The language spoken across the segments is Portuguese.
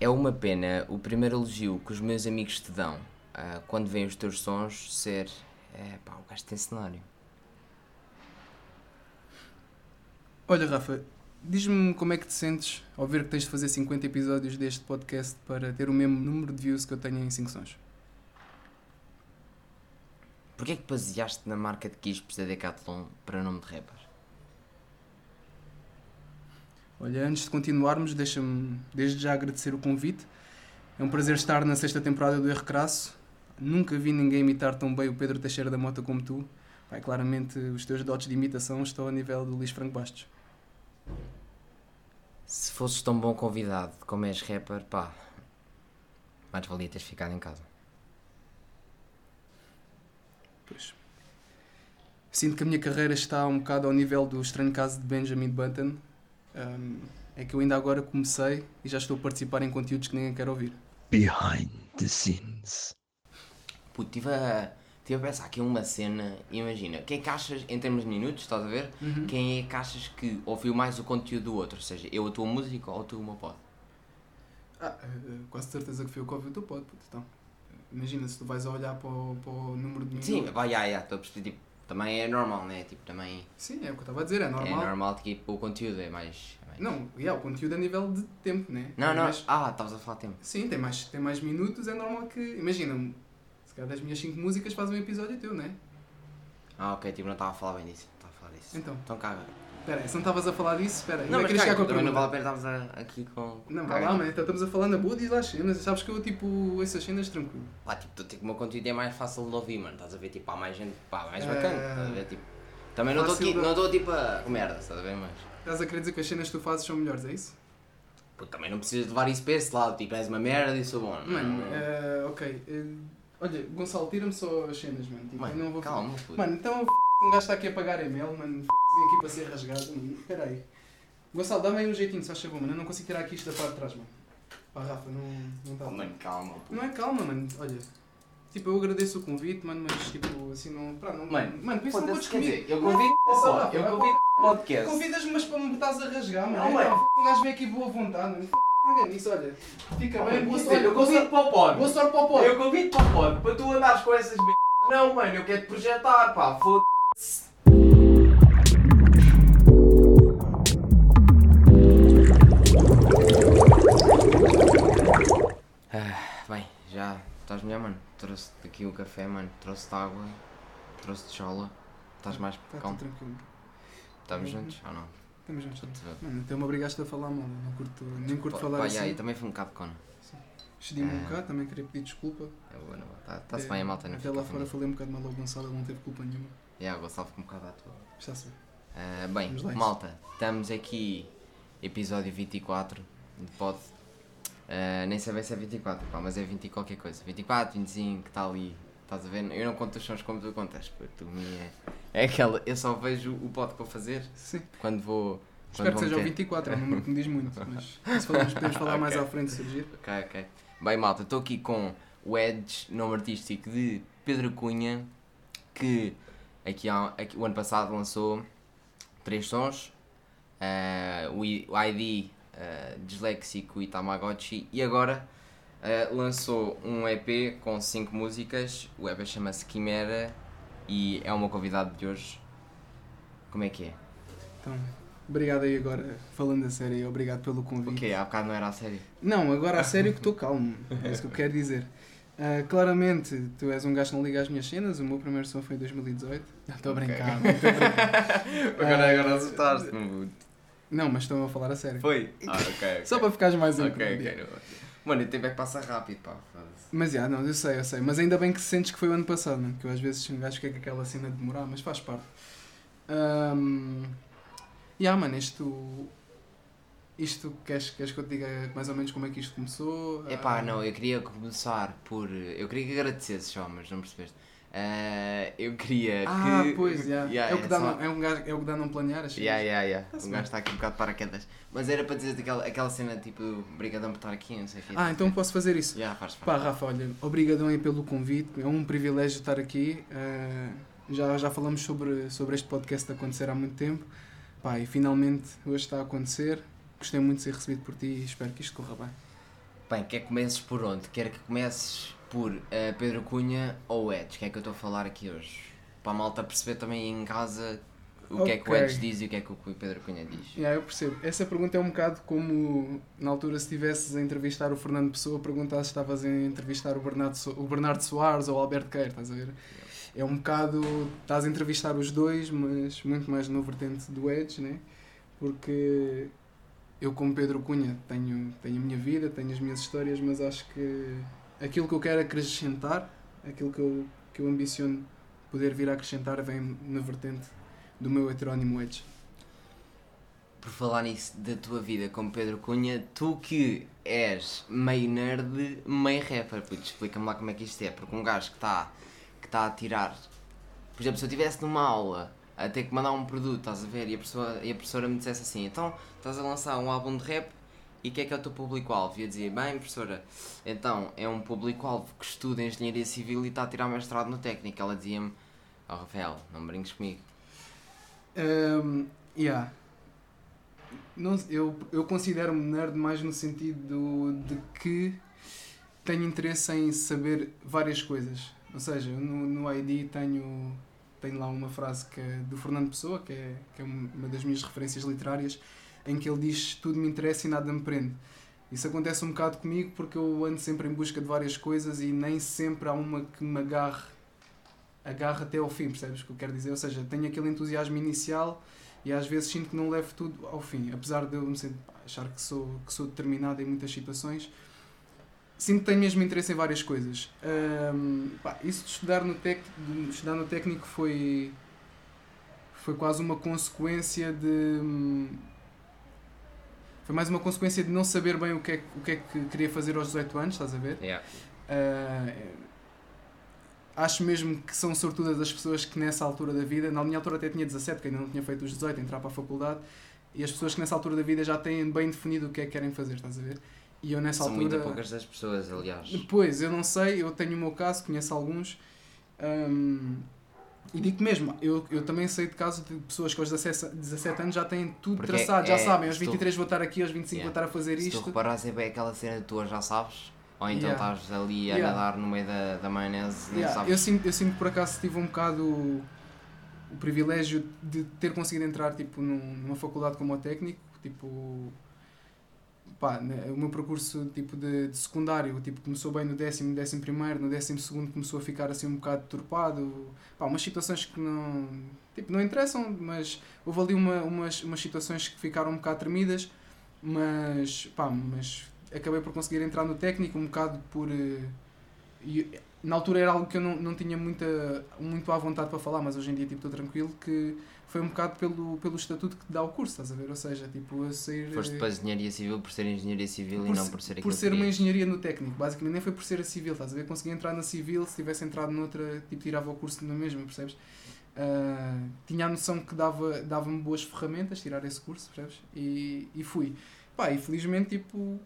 É uma pena o primeiro elogio que os meus amigos te dão ah, quando veem os teus sons ser. É pá, o gajo tem cenário. Olha, Rafa, diz-me como é que te sentes ao ver que tens de fazer 50 episódios deste podcast para ter o mesmo número de views que eu tenho em 5 sons. Porquê é que baseaste na marca de quispes da Decathlon para nome de rapper? Olha, antes de continuarmos, deixa-me desde já agradecer o convite. É um prazer estar na sexta temporada do Erro Crasso. Nunca vi ninguém imitar tão bem o Pedro Teixeira da Mota como tu. Pai, claramente os teus dotes de imitação estão ao nível do Luís Franco Bastos. Se fosses tão bom convidado como és rapper, pá, mais valia teres ficado em casa. Pois. Sinto que a minha carreira está um bocado ao nível do estranho caso de Benjamin Button. Um, é que eu ainda agora comecei e já estou a participar em conteúdos que ninguém quer ouvir. Behind the scenes. Puto, estive a, tive a pensar aqui uma cena, imagina, quem é que achas, em termos de minutos, estás a ver? Uhum. Quem é que achas que ouviu mais o conteúdo do outro? Ou seja, eu a tua música ou tu o meu pod? Ah, eh, quase certeza que foi o que ouviu o teu pod, puto. Então, imagina se tu vais a olhar para o, para o número de minutos. Sim, vai, já, já, estou a perceber, tipo, também é normal, né? Tipo, também Sim, é o que eu estava a dizer, é normal. é normal que tipo, o conteúdo é mais... é mais- Não, yeah, o conteúdo a nível de tempo, né? Não, não, Mas- ah, estavas a falar de tempo. sim, tem mais, tem mais minutos, é normal que. Imagina, se calhar das minhas 5 músicas faz um episódio teu, né? Ah, ok, tipo, não estava a falar bem disso, estava a falar disso. Então. Então caga. Espera aí, se não estavas a falar disso, espera aí. Não, mas queria chegar caga, com a também não vale a pena estarmos aqui com... Não, vai lá. Então estamos a falar na boa, diz lá as cenas. Sabes que eu, tipo, essas cenas tranquilo. Pá, tipo, tipo, o meu conteúdo é mais fácil de ouvir, mano. Estás a ver, tipo, há mais gente, pá, mais É. bacana. Estás a ver, tipo. Também não estou não estou tipo a merda, estás a ver, mas. Estás a querer dizer que as cenas que tu fazes são melhores, é isso? Pô, também não precisas levar isso para esse lado, tipo, és uma merda e sou bom. Mano, Não- eh, ok. eh, olha, Gonçalo, tira-me só as cenas, mano. Tipo, eu não Mano, vou calma. Mano, então f... um gajo está aqui a pagar e-mail, mano. F... Vim aqui para ser rasgado, mano. Espera aí. Gonçalo, dá-me aí um jeitinho, se faz favor, mano. Eu não consigo tirar aqui isto da parte de trás, mano. Pá, Rafa, não não está. Oh, mano, calma. puto. Não é calma, mano. Olha. Tipo, eu agradeço o convite, mano, mas tipo, assim não. Pá, não. Mano, mano, por isso não Foda-se, podes quer comigo. dizer, eu convido Rafa, eu convido podcast. Convidas-me, mas para me estás a rasgar, mano. Não, Então, mano. f- um gajo vem aqui boa vontade, mano. F- Caga nisso, olha. Fica bem, boa Quer sorte. eu convido para o pod. Boa sorte para o. Eu convido para o pod, para tu andares com essas merdas. Não, mano, eu quero te projetar, pá, foda-se. Ah, bem, já estás melhor, mano. Trouxe-te aqui o café, mano. Trouxe-te água, trouxe-te chola. Estás mais Tá calmo? tranquilo. Estamos juntos ou não? Estamos juntos. Ver. Mano, até me obrigaste a falar mal, não curto, nem curto Pá, falar pá, assim. e também foi um bocado cona. Excedi-me um Ah. bocado, também queria pedir desculpa. É boa, não é? Está-se É, bem a malta, não Até lá fora falei um bocado mal ao Gonçalo, ele não teve culpa nenhuma. É, o Gonçalo ficou um bocado à toa. Está-se bem. Ah, bem, Vamos lá, isso. malta, estamos aqui, episódio 24 de pod. Ah, nem sei bem se é 24, pá, mas é 20 e qualquer coisa. 24, 25, que está ali. Estás a ver? Eu não conto os sons como tu contas, porque tu me é, é aquela. Eu só vejo o pod que vou fazer Sim. quando vou. Espero quando que seja o meter. 24, é um número que me diz muito, mas se falamos, podemos falar mais Ok. à frente surgir. Ok, ok. Bem, malta, estou aqui com o Edge, nome artístico de Pedro Cunha, que aqui, há, aqui o ano passado lançou três sons: eh, o, ID, eh, Disléxico e Tamagotchi, e agora eh, lançou um EP com cinco músicas. O EP chama-se Quimera e é o meu convidado de hoje. Como é que é? Então, obrigado aí agora, falando a sério, obrigado pelo convite. quê? Há bocado não era a sério? Não, agora a sério que estou calmo, é isso que eu quero dizer. Ah, claramente, tu és um gajo que não liga às minhas cenas, o meu primeiro som foi em 2018. Não, Estou a brincar, a agora, Ah, agora assustaste-me. Não, mas estou a falar a sério. Foi? Ah, ok. Só para ficares mais Ok, incrível. ok. Mano, o tempo é que passa rápido, pá. Mas já, não, eu sei, eu sei. Mas ainda bem que sentes que foi o ano passado, mano. Que eu às vezes um gajo quer que aquela cena de demorar, mas faz parte. Um, já, mano, isto. Isto, queres, queres que eu te diga mais ou menos como é que isto começou? Epá, Ah, não, eu queria começar por. Eu queria que agradecesses só, mas não percebeste. Ah, eu queria Ah, que. pois, já. Yeah, é, o que dá não, é, um gajo, é o que dá não planear as Yeah, yeah, yeah. O bem. gajo está aqui um bocado de paraquedas. Mas era para dizer aquela, aquela cena tipo, brigadão por estar aqui, não sei o quê. Ah, então posso fazer isso. Já, faz, faz. Pá, Rafa, olha, obrigadão aí pelo convite. É um privilégio estar aqui. Ah, Já, já falamos sobre, sobre este podcast acontecer há muito tempo. Pá, e finalmente hoje está a acontecer. Gostei muito de ser recebido por ti e espero que isto corra bem. Bem, quer que comeces por onde? Quer que comeces por eh, Pedro Cunha ou Edge? Que é que eu estou a falar aqui hoje? Para a malta perceber também em casa o que é que o. Edge diz e o que é que o Pedro Cunha diz. Yeah, eu percebo. Essa pergunta é um bocado como na altura se estivesses a entrevistar o Fernando Pessoa, perguntar se estavas a entrevistar o Bernardo, So- o Bernardo Soares ou o Alberto Queiro, estás a ver? É um bocado. estás a entrevistar os dois, mas muito mais no vertente do Edge, né? Porque eu, como Pedro Cunha, tenho, tenho a minha vida, tenho as minhas histórias, mas acho que aquilo que eu quero acrescentar, aquilo que eu, que eu ambiciono poder vir a acrescentar, vem na vertente do meu heterónimo Edge. Por falar nisso da tua vida com Pedro Cunha, tu que és meio nerd, meio rapper, puto, explica-me lá como é que isto é, porque um gajo que está que tá a tirar, por exemplo, se eu estivesse numa aula a ter que mandar um produto, estás a ver, e a, pessoa, e a professora me dissesse assim, então estás a lançar um álbum de rap e o que é que é o teu público-alvo? E eu dizia, bem professora, então é um público-alvo que estuda Engenharia Civil e está a tirar mestrado no técnico. Ela dizia-me, oh Rafael, não brinques comigo. Um, yeah. Não, eu, eu considero-me nerd mais no sentido de que tenho interesse em saber várias coisas. Ou seja, no, no ID tenho, tenho lá uma frase que é do Fernando Pessoa, que é, que é uma das minhas referências literárias, em que ele diz tudo me interessa e nada me prende. Isso acontece um bocado comigo porque eu ando sempre em busca de várias coisas e nem sempre há uma que me agarre, agarre até ao fim, percebes o que eu quero dizer? Ou seja, tenho aquele entusiasmo inicial e às vezes sinto que não levo tudo ao fim, apesar de eu me sentir, achar que sou, que sou determinado em muitas situações. Sinto que tenho mesmo interesse em várias coisas. Ahm, pá, isso de estudar no, tec, estudar no técnico foi, foi quase uma consequência de. Foi mais uma consequência de não saber bem o que, é, que- o que é que queria fazer aos 18 anos, estás a ver? Yeah. Uh, acho mesmo que são sortudas as pessoas que nessa altura da vida, na minha altura até tinha 17, que ainda não tinha feito os 18, entrar para a faculdade, e as pessoas que nessa altura da vida já têm bem definido o que é que querem fazer, estás a ver? E eu nessa São muito altura. poucas das pessoas, aliás. Depois, eu não sei, eu tenho o meu caso, conheço alguns. hum, e digo mesmo, eu, eu também sei de casos de pessoas que aos 17, 17 anos já têm tudo Porque traçado, já é- sabem, aos se tu- 23 vou estar aqui, aos 25 Yeah. vou estar a fazer Se tu isto. reparares é bem aquela cena de tu já sabes, ou então Yeah. estás ali a Yeah. nadar no meio da, da maionese, Yeah, sabes. eu, sinto, eu sinto que por acaso tive um bocado o, o privilégio de ter conseguido entrar tipo, num- numa faculdade como o técnico, tipo, pá, né, o meu percurso tipo, de, de secundário tipo, começou bem no décimo, décimo primeiro, no décimo segundo começou a ficar assim um bocado turpado, pá, umas situações que não, tipo, não interessam, mas houve ali uma, umas, umas situações que ficaram um bocado tremidas, mas, pá, mas acabei por conseguir entrar no técnico um bocado por... eh, e, na altura era algo que eu não, não tinha muita, muito à vontade para falar, mas hoje em dia tipo, estou tranquilo que foi um bocado pelo, pelo estatuto que te dá o curso, estás a ver? Ou seja, tipo, a sair... Foste eh, para a engenharia civil por ser engenharia civil e não por ser por ser uma engenharia no técnico, basicamente, nem foi por ser a civil, estás a ver? Consegui entrar na civil, se tivesse entrado noutra, tipo, tirava o curso na mesma, percebes? Ah, tinha a noção que dava- dava-me boas ferramentas tirar esse curso, percebes? E, e fui. Pá, e felizmente, tipo,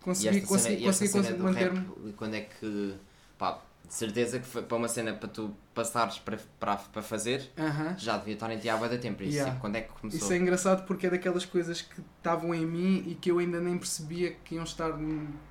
consegui, consegui, e consegui, consegui manter-me. quando é que, pá, de certeza que foi para uma cena para tu passares para, para, para fazer, Aham. já devia estar em ti há de tempo. Isso, Yeah. quando é que começou? Isso é engraçado porque é daquelas coisas que estavam em mim e que eu ainda nem percebia que iam estar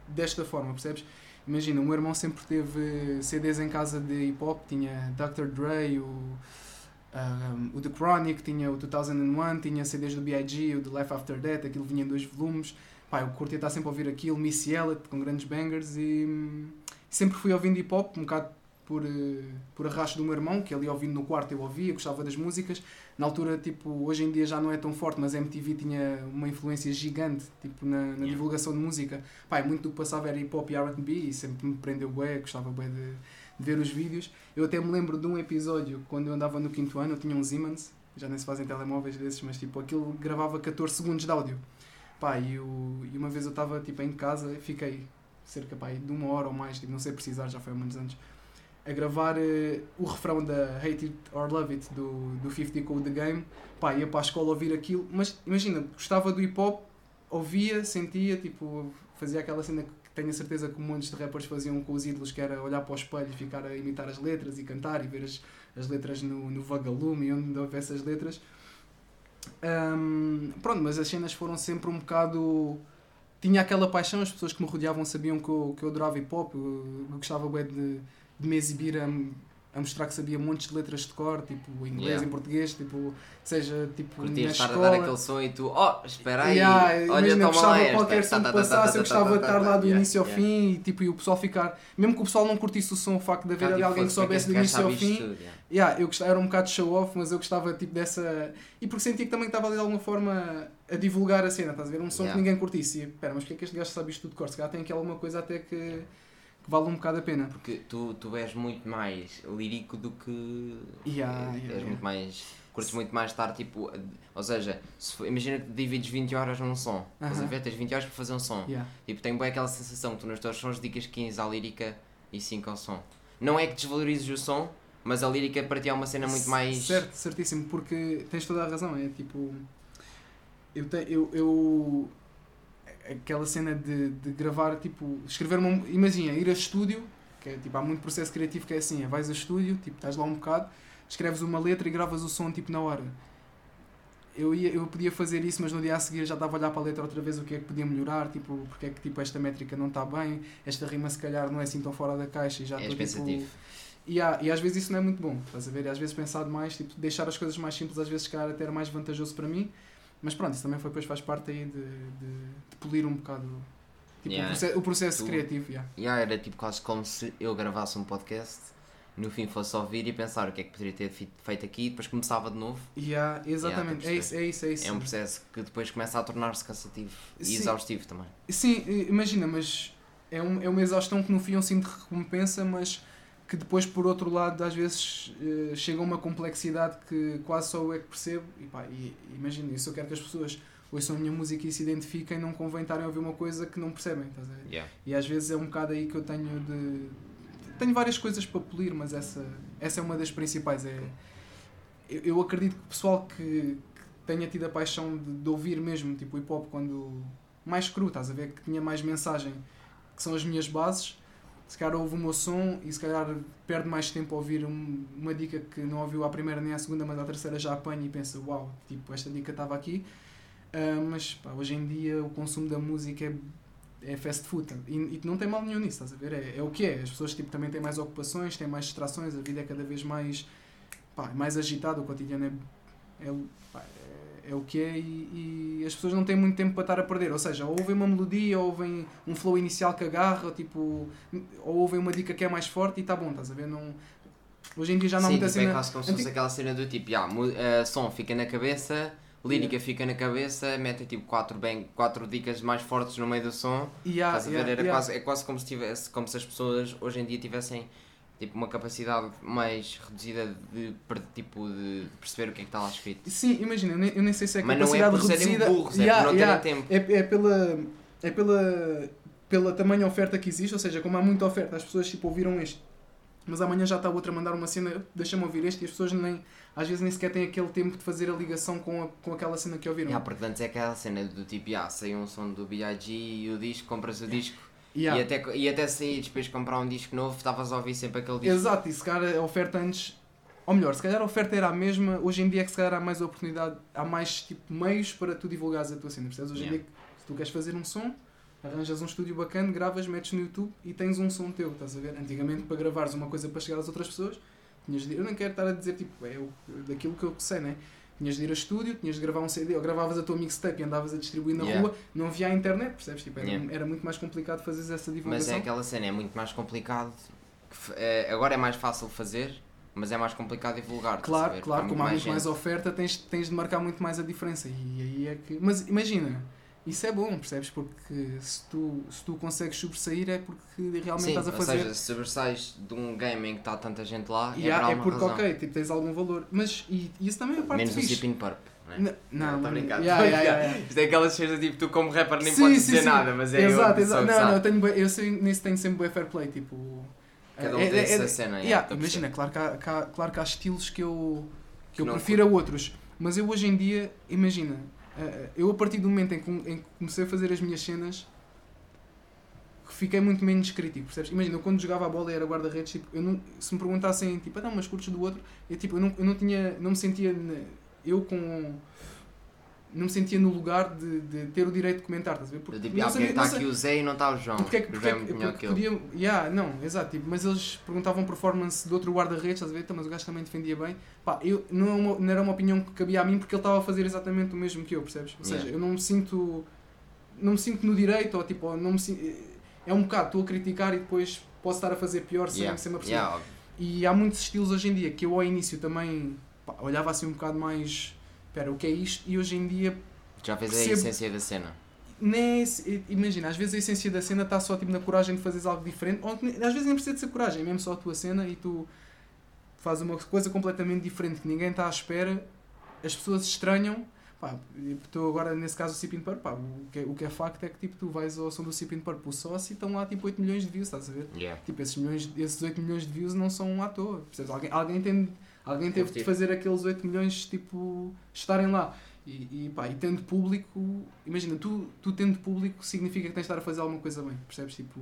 desta forma, percebes? Imagina, o meu irmão sempre teve CDs em casa de hip hop, tinha Dr. Dre, o, um, o The Chronic, tinha o 2001, tinha CDs do B.I.G., o The Life After Death, aquilo vinha em dois volumes. Pá, eu curtia estar sempre a ouvir aquilo, Missy Elliott, com grandes bangers e hum, sempre fui ouvindo hip hop, um bocado por, eh, por arrasto do meu irmão, que ia ouvindo no quarto, eu ouvia, gostava das músicas. Na altura, tipo, hoje em dia já não é tão forte, mas a MTV tinha uma influência gigante, tipo, na, na Yeah. divulgação de música. E muito do que passava era hip hop e R&B e sempre me prendeu bué, gostava bué de, de ver os vídeos. Eu até me lembro de um episódio, quando eu andava no quinto ano, eu tinha um Siemens, já nem se fazem telemóveis desses, mas tipo, aquilo gravava 14 segundos de áudio. Pá, e, eu, e uma vez eu estava tipo, em casa, fiquei cerca pá, de uma hora ou mais, tipo, não sei precisar, já foi há muitos anos, a gravar eh, o refrão da Hate It or Love It do, do 50 Code The Game. Pá, ia para a escola ouvir aquilo, mas imagina, gostava do hip hop, ouvia, sentia, tipo, fazia aquela cena que tenho a certeza que montes de rappers faziam com os ídolos, que era olhar para o espelho e ficar a imitar as letras e cantar e ver as, as letras no, no vagalume onde houvesse as letras. Ahm, pronto, mas as cenas foram sempre um bocado. Tinha aquela paixão, as pessoas que me rodeavam sabiam que eu, que eu adorava hip hop, eu, eu gostava bem de, de me exibir a, a mostrar que sabia montes de letras de cor, tipo em inglês, Yeah. em português, tipo, seja tipo na Curtias estar a escola. dar aquele som e tu, oh, espera aí, Yeah, olha, imagina, eu toma gostava lá esta. qualquer som que passasse, eu gostava de estar lá do yeah, início ao fim e, tipo, e o pessoal ficar. Mesmo que o pessoal não curtisse o som, o facto de haver ali alguém que soubesse do início ao fim. tudo, yeah. Eu gostava, era um bocado show off, mas eu gostava tipo dessa. E porque sentia que também estava ali de alguma forma a divulgar a cena, estás a ver? Um som que ninguém curtisse. E pera, mas porque é que este gajo sabe isto tudo de cor? Se calhar tem aqui alguma coisa até que vale um bocado a pena. Porque tu, tu és muito mais lírico do que. Yeah, és yeah, yeah. muito mais. Curtes muito mais estar tipo. Ou seja, se imagina que divides 20 horas num som. Estás a Aham. ver? Tens 20 horas para fazer um som. Yeah. Tipo, tenho bem aquela sensação que tu nos teus sons dedicas 15 à lírica e 5 ao som. Não é que desvalorizes o som, mas a lírica para ti é uma cena muito mais. Certo, certíssimo, porque tens toda a razão. É tipo. Eu. Te, eu, eu aquela cena de, de gravar, tipo, escrever uma. Imagina, ir a estúdio, que é tipo, há muito processo criativo que é assim: é, vais a estúdio, tipo, estás lá um bocado, escreves uma letra e gravas o som tipo na hora. Eu, ia, eu podia fazer isso, mas no dia a seguir já estava a olhar para a letra outra vez o que é que podia melhorar, tipo, porque é que tipo, esta métrica não está bem, esta rima se calhar não é assim tão fora da caixa e já És estou tipo, pensativo. e, há- e às vezes isso não é muito bom, estás a ver? E às vezes pensar demais, tipo, deixar as coisas mais simples, às vezes, calhar, até era mais vantajoso para mim. Mas pronto, isso também foi, depois faz parte aí de, de, de polir um bocado tipo, Yeah. o, processo, o processo Tu- criativo. Yeah. Yeah, era tipo quase como se eu gravasse um podcast, no fim fosse ouvir e pensar o que é que poderia ter feito aqui e depois começava de novo. Yeah, exatamente, Yeah, é, isso, é isso, é isso. É um processo que depois começa a tornar-se cansativo e Sim. exaustivo também. Sim, imagina, mas é, um, é uma exaustão que no fim é um sinto de recompensa, mas que depois, por outro lado, às vezes eh, chega a uma complexidade que quase só eu é que percebo. E pá, imagina, se eu quero que as pessoas ouçam a minha música e se identifiquem, não convém estarem a ouvir uma coisa que não percebem, estás a ver? Yeah. E às vezes é um bocado aí que eu tenho de. Tenho várias coisas para polir, mas essa, essa é uma das principais. É, eu, eu acredito que o pessoal que, que tenha tido a paixão de, de ouvir mesmo, tipo hip hop, quando. mais cru, estás a ver? Que tinha mais mensagem, que são as minhas bases. Se calhar ouve meu som e se calhar perde mais tempo a ouvir um- uma dica que não ouviu à primeira nem à segunda, mas à terceira já apanha e pensa: Uau, tipo, esta dica estava aqui. Ah, mas pá, hoje em dia o consumo da música é é fast food e, e não tem mal nenhum nisso, estás a ver? É, é o que é. As pessoas tipo, também têm mais ocupações, têm mais distrações, a vida é cada vez mais, pá, mais agitada, o cotidiano é, é, pá, é, é o que é e, e as pessoas não têm muito tempo para estar a perder. Ou seja, ou ouvem uma melodia, ou ouvem um flow inicial que agarra, ou, tipo, ou ouvem uma dica que é mais forte e está bom, estás a ver? Não, hoje em dia já não há muita tipo, é cena. quase como se fosse aquela cena do tipo, yeah, eh, som fica na cabeça, lírica fica na cabeça, mete tipo quatro, bem, quatro dicas mais fortes no meio do som. Há- Estás a ver? Era há- quase, é quase como se tivesse, como se as pessoas hoje em dia tivessem tipo uma capacidade mais reduzida de, tipo, de perceber o que é que está lá escrito. Sim, imagina, eu nem, eu nem sei se é Mas não é capacidade por serem reduzida. burros, é Yeah, por não yeah. terem tempo. É, é pela é pela pela tamanha oferta que existe, ou seja, como há muita oferta, as pessoas tipo ouviram este, mas amanhã já está outra a mandar uma cena, deixa-me ouvir este e as pessoas nem às vezes nem sequer têm aquele tempo de fazer a ligação com, a, com aquela cena que ouviram. Yeah, porque antes é aquela cena do tipo, yeah, saiu um som do B.I.G. e o disco, compras o disco Yeah. e, até, e até sair depois comprar um disco novo, estavas a ouvir sempre aquele disco. Exato, e se calhar a oferta antes, ou melhor, se calhar a oferta era a mesma, hoje em dia é que se calhar há mais oportunidade, há mais tipo meios para tu divulgares a tua cena, percebes? Hoje em Yeah. dia, se tu queres fazer um som, arranjas um estúdio bacana, gravas, metes no YouTube e tens um som teu, estás a ver? Antigamente para gravares uma coisa para chegar às outras pessoas, tinhas de eu não quero estar a dizer tipo, é o- daquilo que eu sei, né? Tinhas de ir a estúdio, tinhas de gravar um CD, ou gravavas a tua mixtape e andavas a distribuir na Yeah. rua, não havia a internet, percebes? Tipo, era, Yeah. era muito mais complicado fazer essa Mas divulgação. é aquela cena, é muito mais complicado. é, agora é mais fácil fazer, mas é mais complicado divulgar. Claro, claro, como há muito mais gente. oferta, tens, tens de marcar muito mais a diferença. E aí é que. Mas imagina, isso é bom, percebes? Porque se tu, se tu consegues sobressair é porque realmente Sim, estás a ou fazer. seja, se sobressais de um game em que está tanta gente lá, E é, é porque, razão. ok, tipo, tens algum valor. Mas e, isso também é a parte Menos o fixe. Zip in Purp. Né? Não, Estou a mas- brincar. Yeah, yeah, yeah. Isto é aquelas coisas tipo, tu como rapper nem Sim, podes sim, dizer sim. nada, mas é exato, eu, exato. Não, não, eu, tenho, eu sei, nisso tenho sempre bué fair play. Tipo, Cada um é- tem é- a sua é- cena. Yeah, imagina, claro que, há, que há- claro que há estilos que eu, que eu Que não prefiro a outros, mas eu hoje em dia, imagina, eu a partir do momento em que, comecei a fazer as minhas cenas, fiquei muito menos crítico, percebes? Imagina, eu quando jogava a bola e era guarda-redes, tipo, eu não, se me perguntassem, tipo, ah, não, mas curtes do outro, eu, tipo, eu, não, eu não tinha, não me sentia, eu com, não me sentia no lugar de, de ter o direito de comentar, estás a ver? Eu, tipo, não porque sabia- está aqui o Zé e não está o João. porque é que, porque é é porque que ele. podia, yeah, não, exato, tipo, mas eles perguntavam performance de outro guarda-redes, estás a ver? Então, mas o gajo também defendia bem. Pá, eu, não, é uma- não era uma opinião que cabia a mim porque ele estava a fazer exatamente o mesmo que eu, percebes? Ou seja, Yeah. eu não me sinto, não me sinto no direito, ou tipo, não me sinto, é um bocado, estou a criticar e depois posso estar a fazer pior sem, Yeah, sem me aperceber. yeah. E há muitos estilos hoje em dia que eu ao início também pá, olhava assim um bocado mais, espera, o que é isto? E hoje em dia Já fez a Percebo. essência da cena. nem é imagina, às vezes a essência da cena está só tipo, na coragem de fazeres algo diferente, ou às vezes nem precisa de ser coragem, é mesmo só a tua cena e tu fazes uma coisa completamente diferente que ninguém está à espera, as pessoas estranham. Pá, estou agora nesse caso o Sipin Purp, pá, o, que é, o que é facto é que tipo, tu vais ao som do Sipin Purp, o sócio, e estão lá tipo 8 milhões de views, estás a ver? Yeah. Tipo, esses, milhões, esses 8 milhões de views não são à toa. Percebes? Alguém, alguém, tem, alguém teve de fazer aqueles 8 milhões tipo, estarem lá. E, e, pá, e tendo público, imagina, tu, tu tendo público significa que tens de estar a fazer alguma coisa bem. Percebes? Tipo,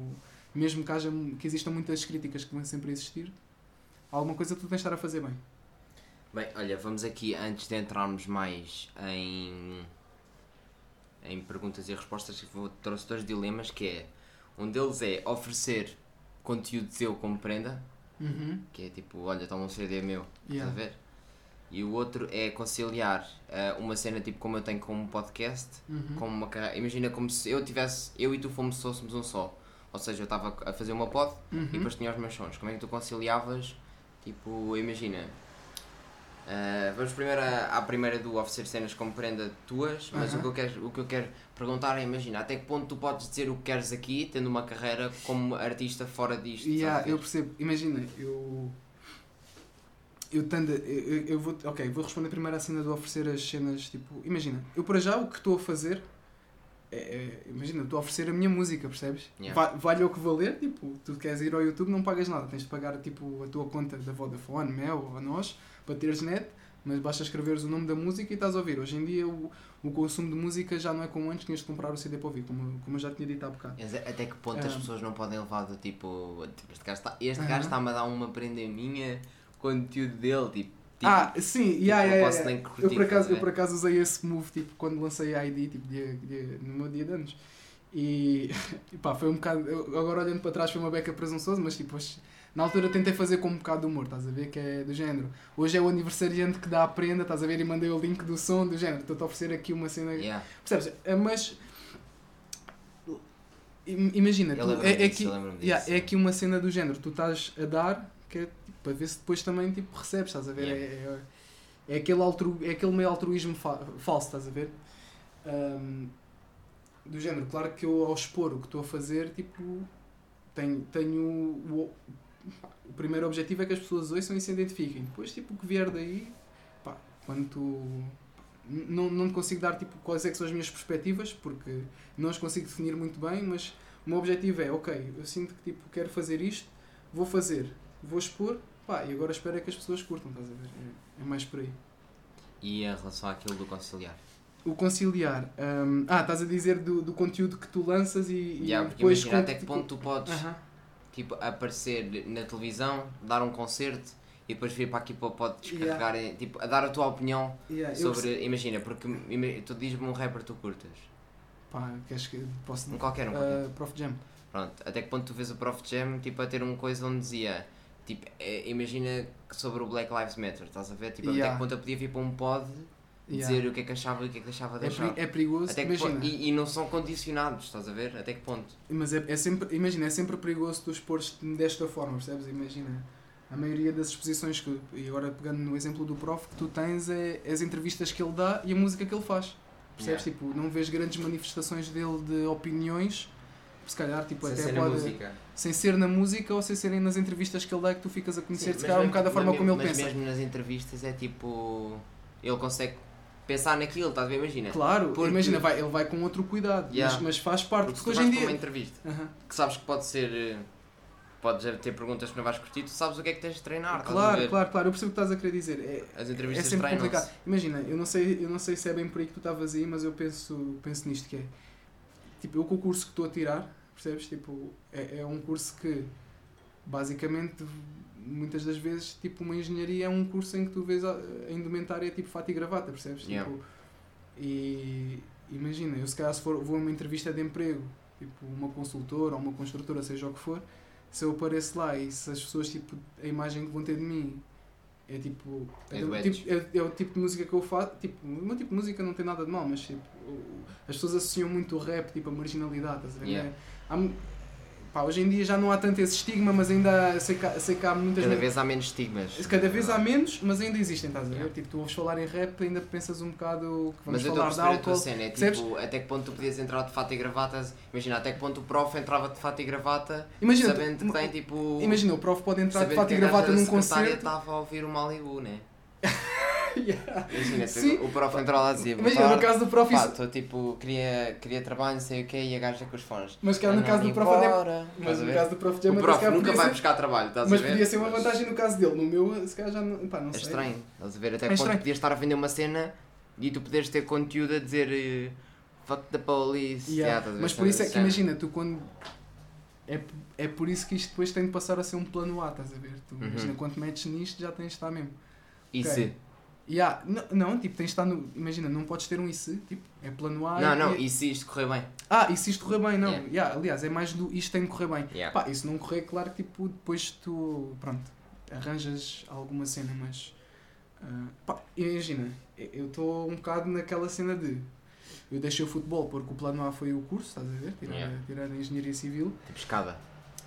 mesmo que, haja, que existam muitas críticas que vão sempre existir, alguma coisa tu tens de estar a fazer bem. Bem, olha, vamos aqui, antes de entrarmos mais em, em perguntas e respostas, vou, trouxe dois dilemas, que é, um deles é oferecer conteúdo teu como prenda, Uhum. que é tipo, olha, toma um CD meu, Yeah. estás a ver? E o outro é conciliar eh, uma cena tipo como eu tenho com um podcast, Uhum. com uma carreira. Imagina como se eu tivesse, eu e tu fomos, fôssemos um só. Ou seja, eu estava a fazer uma pod Uhum. e depois tinha os meus sons. Como é que tu conciliavas? Tipo, imagina. Ah, vamos primeiro à, à primeira do oferecer cenas como prenda tuas, mas Aham. o, que eu quero, o que eu quero perguntar é: imagina, até que ponto tu podes dizer o que queres aqui, tendo uma carreira como artista fora disto? Yeah, eu percebo. Imagina, eu. Eu tendo. Eu, eu- vou. Ok, vou responder primeiro à cena de oferecer as cenas. Tipo, imagina, eu para já o que estou a fazer. É, é- imagina, estou a oferecer a minha música, percebes? Yeah. Va- vale o que valer, tipo, tu queres ir ao YouTube, não pagas nada, tens de pagar tipo a tua conta da Vodafone, Mel ou a nós, para teres net, mas basta escreveres o nome da música e estás a ouvir. Hoje em dia o, o consumo de música já não é como antes, tinhas de comprar o CD para ouvir, como, como eu já tinha dito há bocado. Até que ponto as Ah. pessoas não podem levar do tipo. tipo, este gajo está- este gajo está-me a dar uma prenda minha, conteúdo dele, tipo. tipo ah, sim, tipo, yeah, yeah, yeah. nem curtir, eu, por acaso, eu por acaso usei esse move tipo, quando lancei a ID tipo, dia, dia- no meu dia de anos. E, e pá, foi um bocado. Agora olhando para trás foi uma beca presunçosa, mas tipo, na altura tentei fazer com um bocado de humor, estás a ver? Que é do género. Hoje é o aniversariante que dá a prenda, estás a ver? E mandei o link do som do género. Estou-te a oferecer aqui uma cena. Yeah. Percebes? É, Mas. im- Imagina, tu- é, é, aqui, yeah, é aqui uma cena do género. Tu estás a dar que é, tipo, para ver se depois também tipo, recebes, estás a ver? Yeah. É, é, é aquele altru, é aquele meio altruísmo fa- falso, estás a ver? Ahm, do género, claro que eu ao expor o que estou a fazer, tipo, tenho, tenho o, o primeiro objetivo é que as pessoas ouçam e se identifiquem. Depois, tipo, o que vier daí, pá, quando tu não, não te consigo dar tipo, quais é que são as minhas perspectivas, porque não as consigo definir muito bem, mas o meu objetivo é, ok, eu sinto que tipo, quero fazer isto, vou fazer, vou expor, pá, e agora espero é que as pessoas curtam, estás a ver? É, é mais por aí. E em relação àquilo do conciliar? O conciliar, hum, ah, estás a dizer do, do conteúdo que tu lanças e, Yeah, depois imagina até que ponto tu podes Aham. Tipo, aparecer na televisão, dar um concerto e depois vir para aqui para o pod descarregar, e, tipo, a dar a tua opinião Yeah, sobre. Imagina, porque tu dizes-me um rapper tu curtas. Pá, queres que posso Um qualquer, um qualquer. Ah, Prof Jam. Pronto, até que ponto tu vês o Prof Jam tipo, a ter uma coisa onde dizia. Tipo, é, imagina sobre o Black Lives Matter, estás a ver? Tipo, até Yeah. que ponto eu podia vir para um pod Yeah. dizer o que é que achava e o que é que deixava de É, achar. é perigoso, Até imagina. ponto- e, e não são condicionados, estás a ver? Até que ponto? Mas é, é sempre, imagina, é sempre perigoso tu expores desta forma, percebes? Imagina, a maioria das exposições que, e agora pegando no exemplo do prof, que tu tens é, é as entrevistas que ele dá e a música que ele faz. Percebes? Yeah. Tipo, não vês grandes manifestações dele de opiniões, se calhar, tipo, Sem até ser na pode. música. Sem ser na música ou sem serem nas entrevistas que ele dá que tu ficas a conhecer, Sim, se mas calhar, um bocado da forma mas como ele mas pensa. mesmo nas entrevistas é tipo. Ele consegue pensar naquilo, estás a ver? Imagina. Claro, Porque- imagina, vai, ele vai com outro cuidado, Yeah. mas, mas faz parte, Porque porque, hoje em para uma dia. entrevista Aham. que sabes que pode ser. eh, Podes ter perguntas que não vais curtir, tu sabes o que é que tens de treinar. Claro, claro, claro, eu percebo o que estás a querer dizer. É, As É entrevistas sempre treinam complicado. Imagina, eu não, sei, eu não sei se é bem por aí que tu estavas aí, mas eu penso, penso nisto que é. Tipo, eu com o curso que estou a tirar, percebes? Tipo, é, é um curso que basicamente muitas das vezes tipo uma engenharia é um curso em que tu vês a, a indumentária tipo fato e gravata, percebes? Yeah. Tipo, e imagina, eu se calhar se for, vou a uma entrevista de emprego, tipo uma consultora ou uma construtora, seja o que for, se eu apareço lá e se as pessoas tipo, a imagem que vão ter de mim é tipo. É Edge. tipo é, é o tipo de música que eu faço. Tipo, o meu tipo de música não tem nada de mal, mas tipo, as pessoas associam muito o rap tipo, a marginalidade, estás a ver? Yeah. Há mu- pá, hoje em dia já não há tanto esse estigma, mas ainda sei que, há- sei que há muitas. Cada vez há menos estigmas. Cada vez há menos, mas ainda existem, estás a ver? Yeah. Tipo, tu ouves falar em rap, ainda pensas um bocado que vamos Mas eu estou a falar de perceber a tua álcool. cena, é percebes? tipo, até que ponto tu podias entrar de fato e gravata, imagina, até que ponto o prof entrava de fato e gravata, Imagina, sabendo tu- que tem tipo... Imagina, o prof pode entrar de fato e a gravata num secretária concerto. estava a ouvir o Malibu, né? Yeah. Imagina, Sim. o prof entrou lá e dizia, Imagina, "Boa no caso do prof, Pá, estou tipo, queria, queria trabalho, não sei o quê, e a gaja com os fones. mas que no Ah, caso não, do prof embora. Mas no caso do prof O Jam, prof nunca vai buscar trabalho, estás Mas a ver? podia ser uma Mas vantagem no caso dele. No meu, se calhar já não. Pá, não É sei. estranho, estás a ver? Até É ponto estranho. podias estar a vender uma cena e tu poderes ter conteúdo a dizer eh, fuck the police. Yeah. Yeah? Mas por isso é que imagina, tu quando. É, é por isso que isto depois tem de passar a ser um plano A, estás a ver? Tu Uhum. imagina, quando metes nisto já tens de estar mesmo. E Ok. se? Yeah, não, não, tipo, tens de estar no. Imagina, não podes ter um IC, tipo, é plano A. Não, e- não, e- se isto correr bem? Ah, e se isto correr bem, não. Yeah. Yeah, aliás, é mais do isto tem de correr bem. Yeah. Pá, e se não correr, claro que tipo, depois tu. Pronto, arranjas alguma cena, mas. ah, pá, imagina, eu estou um bocado naquela cena de. Eu deixei o futebol porque o plano A foi o curso, estás a ver? Tirar, Yeah. tirar a engenharia civil. Tipo escada.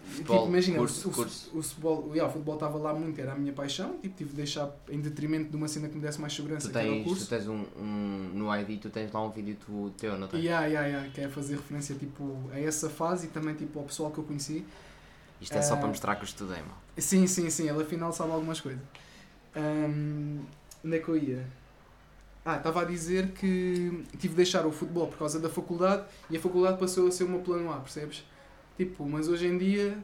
Futebol, tipo, imagina, curso, o, o- curso. o futebol yeah, o futebol estava lá muito, era a minha paixão, tipo, tive de deixar em detrimento de uma cena que me desse mais segurança, Tu o tens, tu tens um, um. No ID, tu tens lá um vídeo tu, teu, não tens? Yeah, yeah, yeah, que é fazer referência tipo, a essa fase e também tipo, ao pessoal que eu conheci. Isto é só Ah. para mostrar que eu estudei, mal. Sim, sim, sim, ele afinal sabe algumas coisas. Ahm, onde é que eu ia? Ah, estava a dizer que tive de deixar o futebol por causa da faculdade e a faculdade passou a ser o meu plano A, percebes? Tipo, mas hoje em dia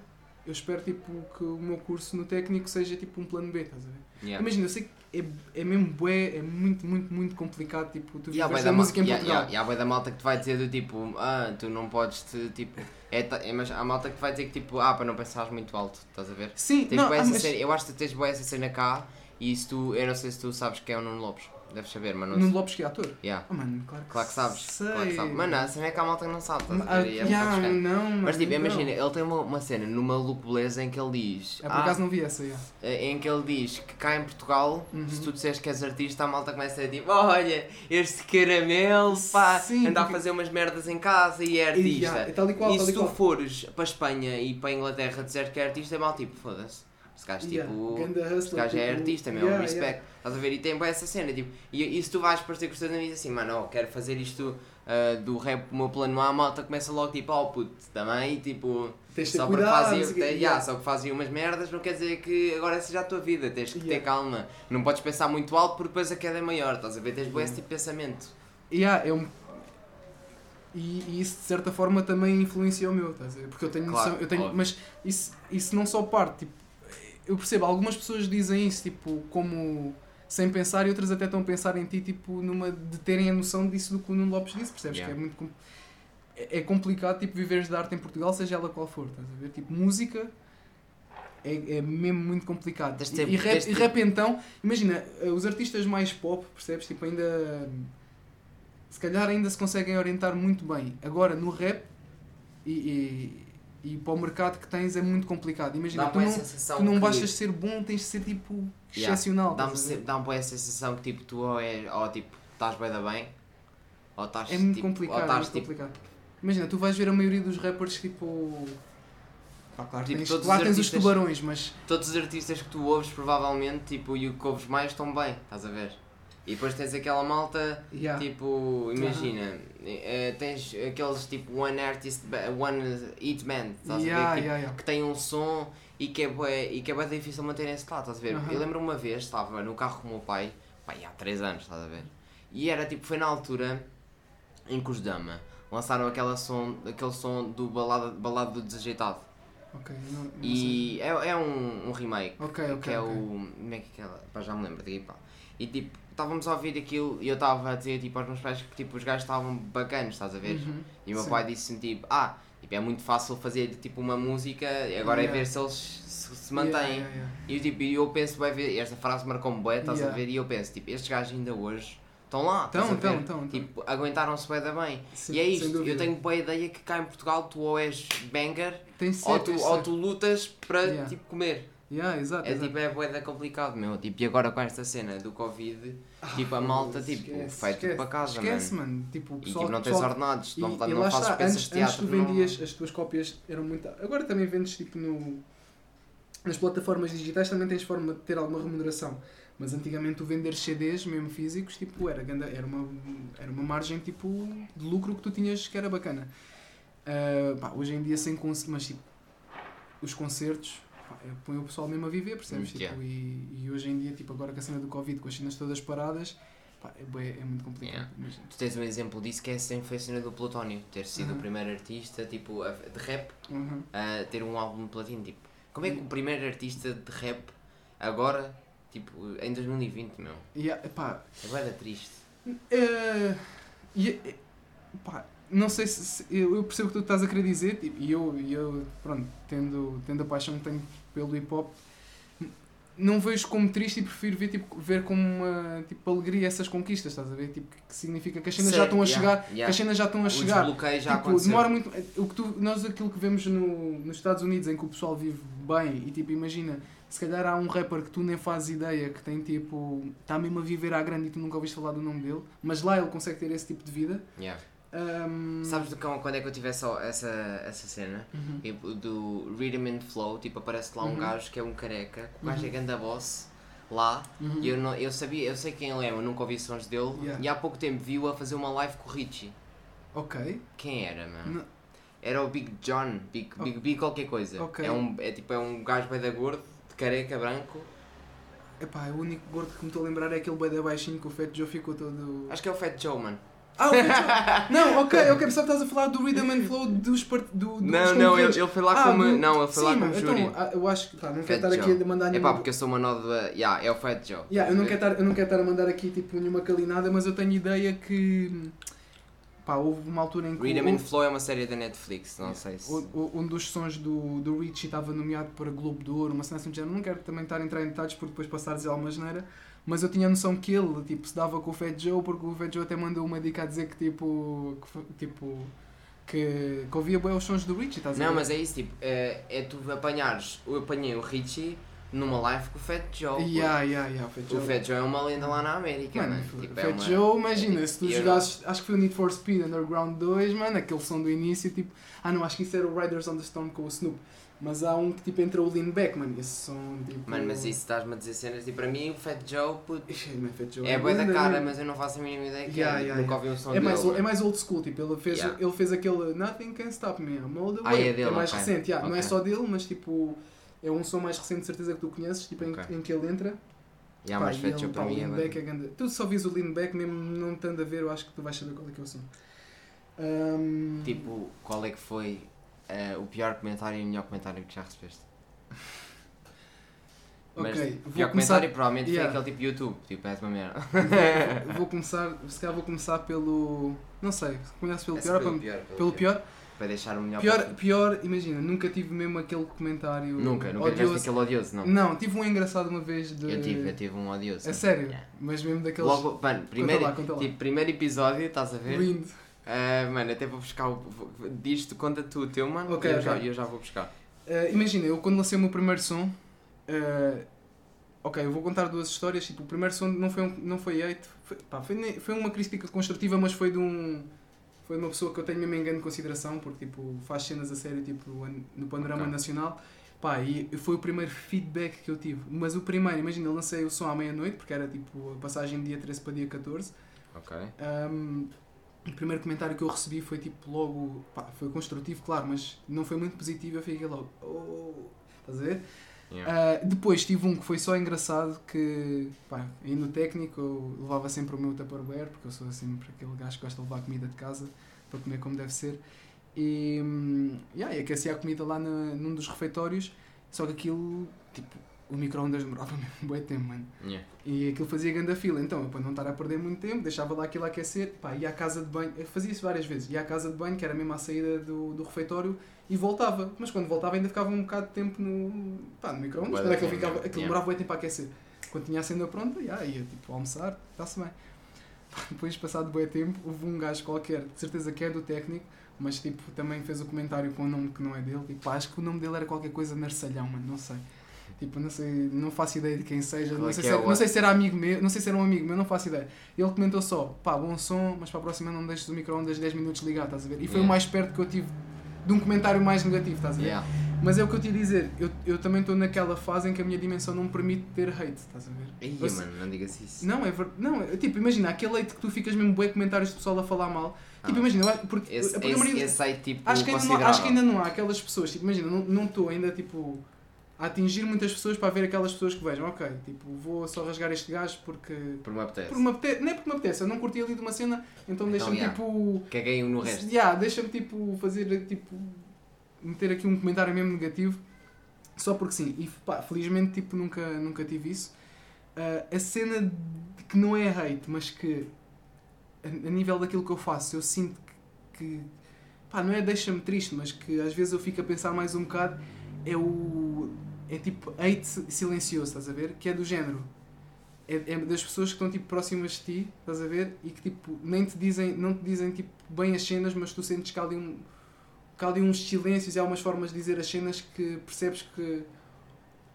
eu espero tipo, que o meu curso no técnico seja tipo um plano B, estás a ver? Yeah. Imagina, eu sei que é, é mesmo bué, é muito, muito, muito complicado, tipo, tu há vives bué da da música em Portugal. yeah, yeah, e há bué da malta que te vai dizer do tipo, ah, tu não podes te, tipo. É, é, mas há malta que te vai dizer que tipo, ah, para não pensares muito alto, estás a ver? Sim, Tens não, bué ah, mas cena, eu acho que tu tens boa essa cena cá e se tu, eu não sei se tu sabes quem é o Nuno Lopes, deves saber, mas não Nuno. Lopes que é ator? Yeah. Oh, mano, claro que, Claro que sabes, sei. claro que sabes. Mano, a cena é que há malta não sabe, estás Ah, a ver? E é um yeah, estranho. não, Mas tipo, não. imagina, ele tem uma, uma cena no Maluco Beleza em que ele diz. É por ah, acaso não vi essa, yeah. eh, em que ele diz que cá em Portugal, Uhum. se tu disseres que és artista, a malta começa a dizer tipo, olha, este caramelo, pá, Sim, anda a porque- fazer umas merdas em casa e é E, artista. yeah, tal e qual, e tal se e tu qual. fores para a Espanha e para a Inglaterra dizer que é artista, é mal tipo, foda-se. Este gajo, Yeah, tipo, ganda este gajo é tipo, artista, meu, yeah, respect. Yeah. Estás a ver? E tem bem essa cena, tipo, e, e se tu vais parecer com os teus amigos assim, mano, ó, quero fazer isto ah, do rap, o meu plano A, a malta começa logo tipo, oh puto, também, tipo, Tens ter só porque fazem, te- Yeah. yeah, só fazem umas merdas não quer dizer que agora seja a tua vida, tens que ter Yeah. calma, não podes pensar muito alto porque depois a queda é maior, estás a ver? Tens bem esse tipo de pensamento. Yeah, é um... e, e isso de certa forma também influencia o meu, estás a ver? Porque eu tenho Claro, noção, eu tenho, óbvio. mas isso, isso não só parte, tipo, eu percebo, algumas pessoas dizem isso, tipo, como sem pensar e outras até estão a pensar em ti, tipo, numa, de terem a noção disso do que o Nuno Lopes disse, percebes? Yeah. Que é muito é, é complicado, tipo, viveres de arte em Portugal, seja ela qual for, estás a ver? Tipo, música é, é mesmo muito complicado. Tens de E, e, e rap então, imagina, eh, os artistas mais pop, percebes? Tipo, ainda se calhar ainda se conseguem orientar muito bem. Agora no rap e, e, e para o mercado que tens é muito complicado. Imagina, tu não, tu não que- bastas ser bom, tens de ser tipo Yeah. excepcional. Dá-me estás a ver? se- dá-me bem a sensação que tipo, tu ou, é, ou tipo, estás bem da bem, ou estás É muito tipo, complicado. ou é estás muito tipo, complicado. Imagina, tu vais ver a maioria dos rappers tipo. Pá, claro, Tipo, tens, lá tens os tubarões, mas todos os artistas que tu ouves provavelmente, tipo, e o que ouves mais estão bem, estás a ver? E depois tens aquela malta, yeah. tipo, imagina, eh, tens aqueles tipo one artist, one hit band, estás Yeah, a ver? Tipo, yeah, que tem um som e que é bué, e que é bué difícil manter esse lado, estás a ver? Aham. Eu lembro uma vez, estava no carro com o meu pai, pai, há 3 anos, estás a ver? E era tipo, foi na altura em que os Dama lançaram aquela som, aquele som do balada, balada do Desajeitado. Ok, não, não. E é, é um, um remake. Ok, ok. que é ok. o. Como é que é? Pá, já me lembro daqui, pá. E tipo, estávamos a ouvir aquilo e eu estava a dizer tipo, aos meus pais que tipo, os gajos estavam bacanas, estás a ver? Uhum, E o meu sim. pai disse-me tipo, ah, Tipo, é muito fácil fazer tipo uma música, agora é Yeah. ver se eles se, se mantêm. yeah, yeah. E tipo, e eu penso, vai ver, esta frase marcou-me bué, estás a ver? E eu penso, tipo, estes gajos ainda hoje estão lá, Estão, estão, estão. Tipo, aguentaram-se bué da bem. Sim, e é isto, eu tenho boa ideia que cá em Portugal tu ou és banger ser, ou, tu, ou tu lutas para tipo comer. Yeah, exato, É exato. tipo, é bué complicado, meu. Tipo, e agora com esta cena do Covid, tipo, a malta, tipo, Ah, Esquece, para casa, Esquece, mano. mano. Tipo, o E pessoal, tipo, não tens pessoal- ordenados, E, não, e não fazes está, antes, teatro. antes tu não- vendias, as tuas cópias eram muito. Agora também vendes tipo no. Nas plataformas digitais também tens forma de ter alguma remuneração. Mas antigamente tu vender CDs, mesmo físicos, tipo, era, era, uma, era uma margem tipo, de lucro que tu tinhas que era bacana. Ah, pá, hoje em dia sem mas tipo, os concertos põe o pessoal mesmo a viver, percebes? Hum, yeah. Tipo, e, e hoje em dia, tipo, agora com a cena do Covid, com as cenas todas paradas, pá, é, é muito complicado. Yeah. imagina. Tu tens um exemplo disso que é sempre foi a cena do Plutónio, ter sido Uhum. o primeiro artista, tipo, a- de rap Uhum. a ter um álbum de platino. Tipo, como é que o primeiro artista de rap agora, tipo, em 2020, meu? Yeah, pá, É bué da triste. É, e é- pá, não sei se, se- eu, percebo o que tu estás a querer dizer tipo, e eu, eu pronto, tendo, tendo a paixão que tenho pelo hip hop, não vejo como triste e prefiro ver, tipo, ver como uma tipo, alegria essas conquistas, estás a ver? Tipo, que significa que as cenas já estão a yeah, chegar, yeah. as cenas já estão a O chegar. já Tipo, demora muito. O que tu, nós aquilo que vemos no, nos Estados Unidos em que o pessoal vive bem e tipo, imagina, se calhar há um rapper que tu nem fazes ideia que tem tipo. está mesmo a viver à grande e tu nunca ouviste falar do nome dele, mas lá ele consegue ter esse tipo de vida. Yeah. Ahm, Sabes do cão, quando é que eu tive essa, essa, essa cena? Uhum. Tipo, do Rhythm and Flow, tipo, aparece lá um Uhum. gajo que é um careca, o gajo Uhum. é ganda boss lá, Uhum. e eu, não, eu sabia, eu sei quem ele é, mas nunca ouvi sons dele, Yeah. e há pouco tempo viu a fazer uma live com o Richie. Ok. Quem era, mano? Era o Big John, Big, Big, Big qualquer coisa. Ok. É, um, é tipo, é um gajo bem da gordo, de careca, branco, Epá, o único gordo que me estou a lembrar é aquele bem baixinho que o Fat Joe ficou todo. acho que é o Fat Joe, mano. Ah, o Fat Joe! não, ok, ok, pessoal, estás a falar do Rhythm and Flow dos part... do, dos Não, não, ele, ele foi lá Ah, como. do- Não, ele foi Sim, lá como júri. Então, ah, eu acho que. Pá, não quero estar aqui a mandar É nenhuma. pá, porque eu sou uma nova. Yeah, é o Fat Joe. Yeah, eu, não quero estar, eu não quero estar a mandar aqui tipo nenhuma calinada, mas eu tenho ideia que. Pá, houve uma altura em que. Rhythm and Flow é uma série da Netflix, não sei se. o- um dos sons do, do Richie estava nomeado para Globo de Ouro, uma cena assim de género. Não quero também estar a entrar em detalhes porque depois passar a dizer alguma geneira, mas eu tinha a noção que ele tipo, se dava com o Fat Joe, porque o Fat Joe até mandou uma dica a dizer que tipo. Que, tipo que, que ouvia bem os sons do Richie, estás a ver? Não, mas é isso, tipo, é, é tu apanhares. Eu apanhei o Richie numa live com o Fat Joe. Yeah, yeah, yeah, o Fat O Joe. Fat Joe é uma lenda lá na América, Mano, mano. Tipo, é Fat uma- Joe, imagina, é se tu jogasses, acho que foi o Need for Speed Underground 2, mano, aquele som do início, tipo, ah não, acho que isso era o Riders on the Storm com o Snoop, mas há um que tipo entra o Lean Back, mano, esse som, tipo... Mano, mas isso estás-me a dizer cenas, tipo, para mim o Fat Joe, puto, Fat Joe é boa da cara, mas eu não faço a mínima ideia que Yeah, é. yeah, Nunca ouvi um som É dele. mais, é mais old school, tipo, ele fez, Yeah. ele fez aquele Nothing Can Stop Me, I'm all the Ah, way, é dele, é mais ok. recente, yeah, não é só dele, mas tipo, é um som mais recente de certeza que tu conheces, tipo, em, Ok. em que ele entra, Yeah, Pá, mas e Fat Joe para mim é é grande. Tu só vis o lean back, mesmo não estando a ver, eu acho que tu vais saber qual é que é o som. Ahm, Tipo, qual é que foi eh, o pior comentário e o melhor comentário que já recebeste? Mas Ok, o pior começar- comentário provavelmente Yeah. foi aquele tipo YouTube, tipo, és uma merda. vou, vou começar, se calhar vou começar pelo. Não sei, começo pelo Esse pior, pelo, pior, pelo pior. Para deixar o melhor Pior, pior, imagina, nunca tive mesmo aquele comentário Nunca, nunca tiveste aquele odioso, não. Não, tive um engraçado uma vez de. Eu tive, eu tive um odioso. É sério? Yeah. Mas mesmo daqueles. Logo, mano, primeiro, lá, conta lá. Tipo, primeiro episódio, estás a ver? lindo. Ah, mano, até vou buscar o. Diz-te, conta tu o teu, mano. Ok, e eu. Já, eu já vou buscar. Uh, imagina, eu quando lancei o meu primeiro som, uh, ok, eu vou contar duas histórias. Tipo, o primeiro som não foi, um, não foi hate, foi, pá, foi, foi uma crítica construtiva, mas foi de um. Foi uma pessoa que eu tenho mesmo em grande consideração, porque tipo, faz cenas a sério tipo, no panorama Ok. nacional. Pá, e foi o primeiro feedback que eu tive. Mas o primeiro, imagina, eu lancei o som à meia-noite, porque era tipo a passagem de dia 13 para dia 14. Ok. Um, o primeiro comentário que eu recebi foi tipo logo, pá, foi construtivo, claro, mas não foi muito positivo. Eu fiquei logo, oh, estás a ver? Yeah. Uh, depois tive um que foi só engraçado que, pá, aí no técnico eu levava sempre o meu Tupperware, porque eu sou sempre aquele gajo que gosta de levar comida de casa para comer como deve ser. E, hum, yeah, e aquecia a comida lá na, num dos refeitórios, só que aquilo, tipo, o micro-ondas demorava mesmo um bom tempo, mano. Yeah. E aquilo fazia grande fila. Então, eu, para não estar a perder muito tempo, deixava lá aquilo aquecer, pá, ia à casa de banho, eu fazia isso várias vezes, ia à casa de banho, que era mesmo à saída do, do refeitório, e voltava. Mas quando voltava ainda ficava um bocado de tempo no, pá, no micro-ondas, quando aquilo, tempo, ficava, yeah. aquilo demorava muito tempo a aquecer. Quando tinha a cena pronta, já, ia tipo almoçar, está-se bem. Depois, passado bom tempo, houve um gajo qualquer, de certeza que é do técnico, mas tipo, também fez o comentário com um nome que não é dele. Tipo, acho que o nome dele era qualquer coisa Narcelhão, mano, não sei. Tipo, não sei, não faço ideia de quem seja, não é sei, que se é era, o- não sei se era amigo meu, não sei se era um amigo meu, não faço ideia. Ele comentou só, pá, bom som, mas para a próxima não deixes o micro-ondas 10 minutos ligado, estás a ver? E foi Yeah. o mais perto que eu tive de um comentário mais negativo, estás a ver? Yeah. Mas é o que eu te ia dizer, eu, eu também estou naquela fase em que a minha dimensão não me permite ter hate, estás a ver? Ia, mano, não digas isso. Não, é verdade. Não, é, tipo, imagina, aquele hate que tu ficas mesmo bué comentários de pessoal a falar mal. Tipo, Ah. imagina, eu acho- porque, Esse, porque esse, maioria- esse tipo, acho, que ainda não, acho que ainda não há aquelas pessoas, tipo, imagina, não estou ainda tipo a atingir muitas pessoas para ver aquelas pessoas que vejam, ok, tipo, vou só rasgar este gajo porque. Por me apetece. Por me apetece, não é porque me apetece, eu não curti ali de uma cena, então deixa-me yeah. tipo. Caguei no resto. Yeah, deixa-me tipo fazer tipo. meter aqui um comentário mesmo negativo. Só porque sim. E pá, felizmente tipo, nunca, nunca tive isso. Ah, a cena de que não é hate, mas que a, a nível daquilo que eu faço, eu sinto que, que pá, não é deixa-me triste, mas que às vezes eu fico a pensar mais um bocado, é o. é tipo hate silencioso, estás a ver? Que é do género. É, é das pessoas que estão tipo próximas de ti, estás a ver? E que tipo nem te dizem, não te dizem tipo bem as cenas, mas tu sentes que há ali um que há ali uns silêncios e há umas formas de dizer as cenas que percebes que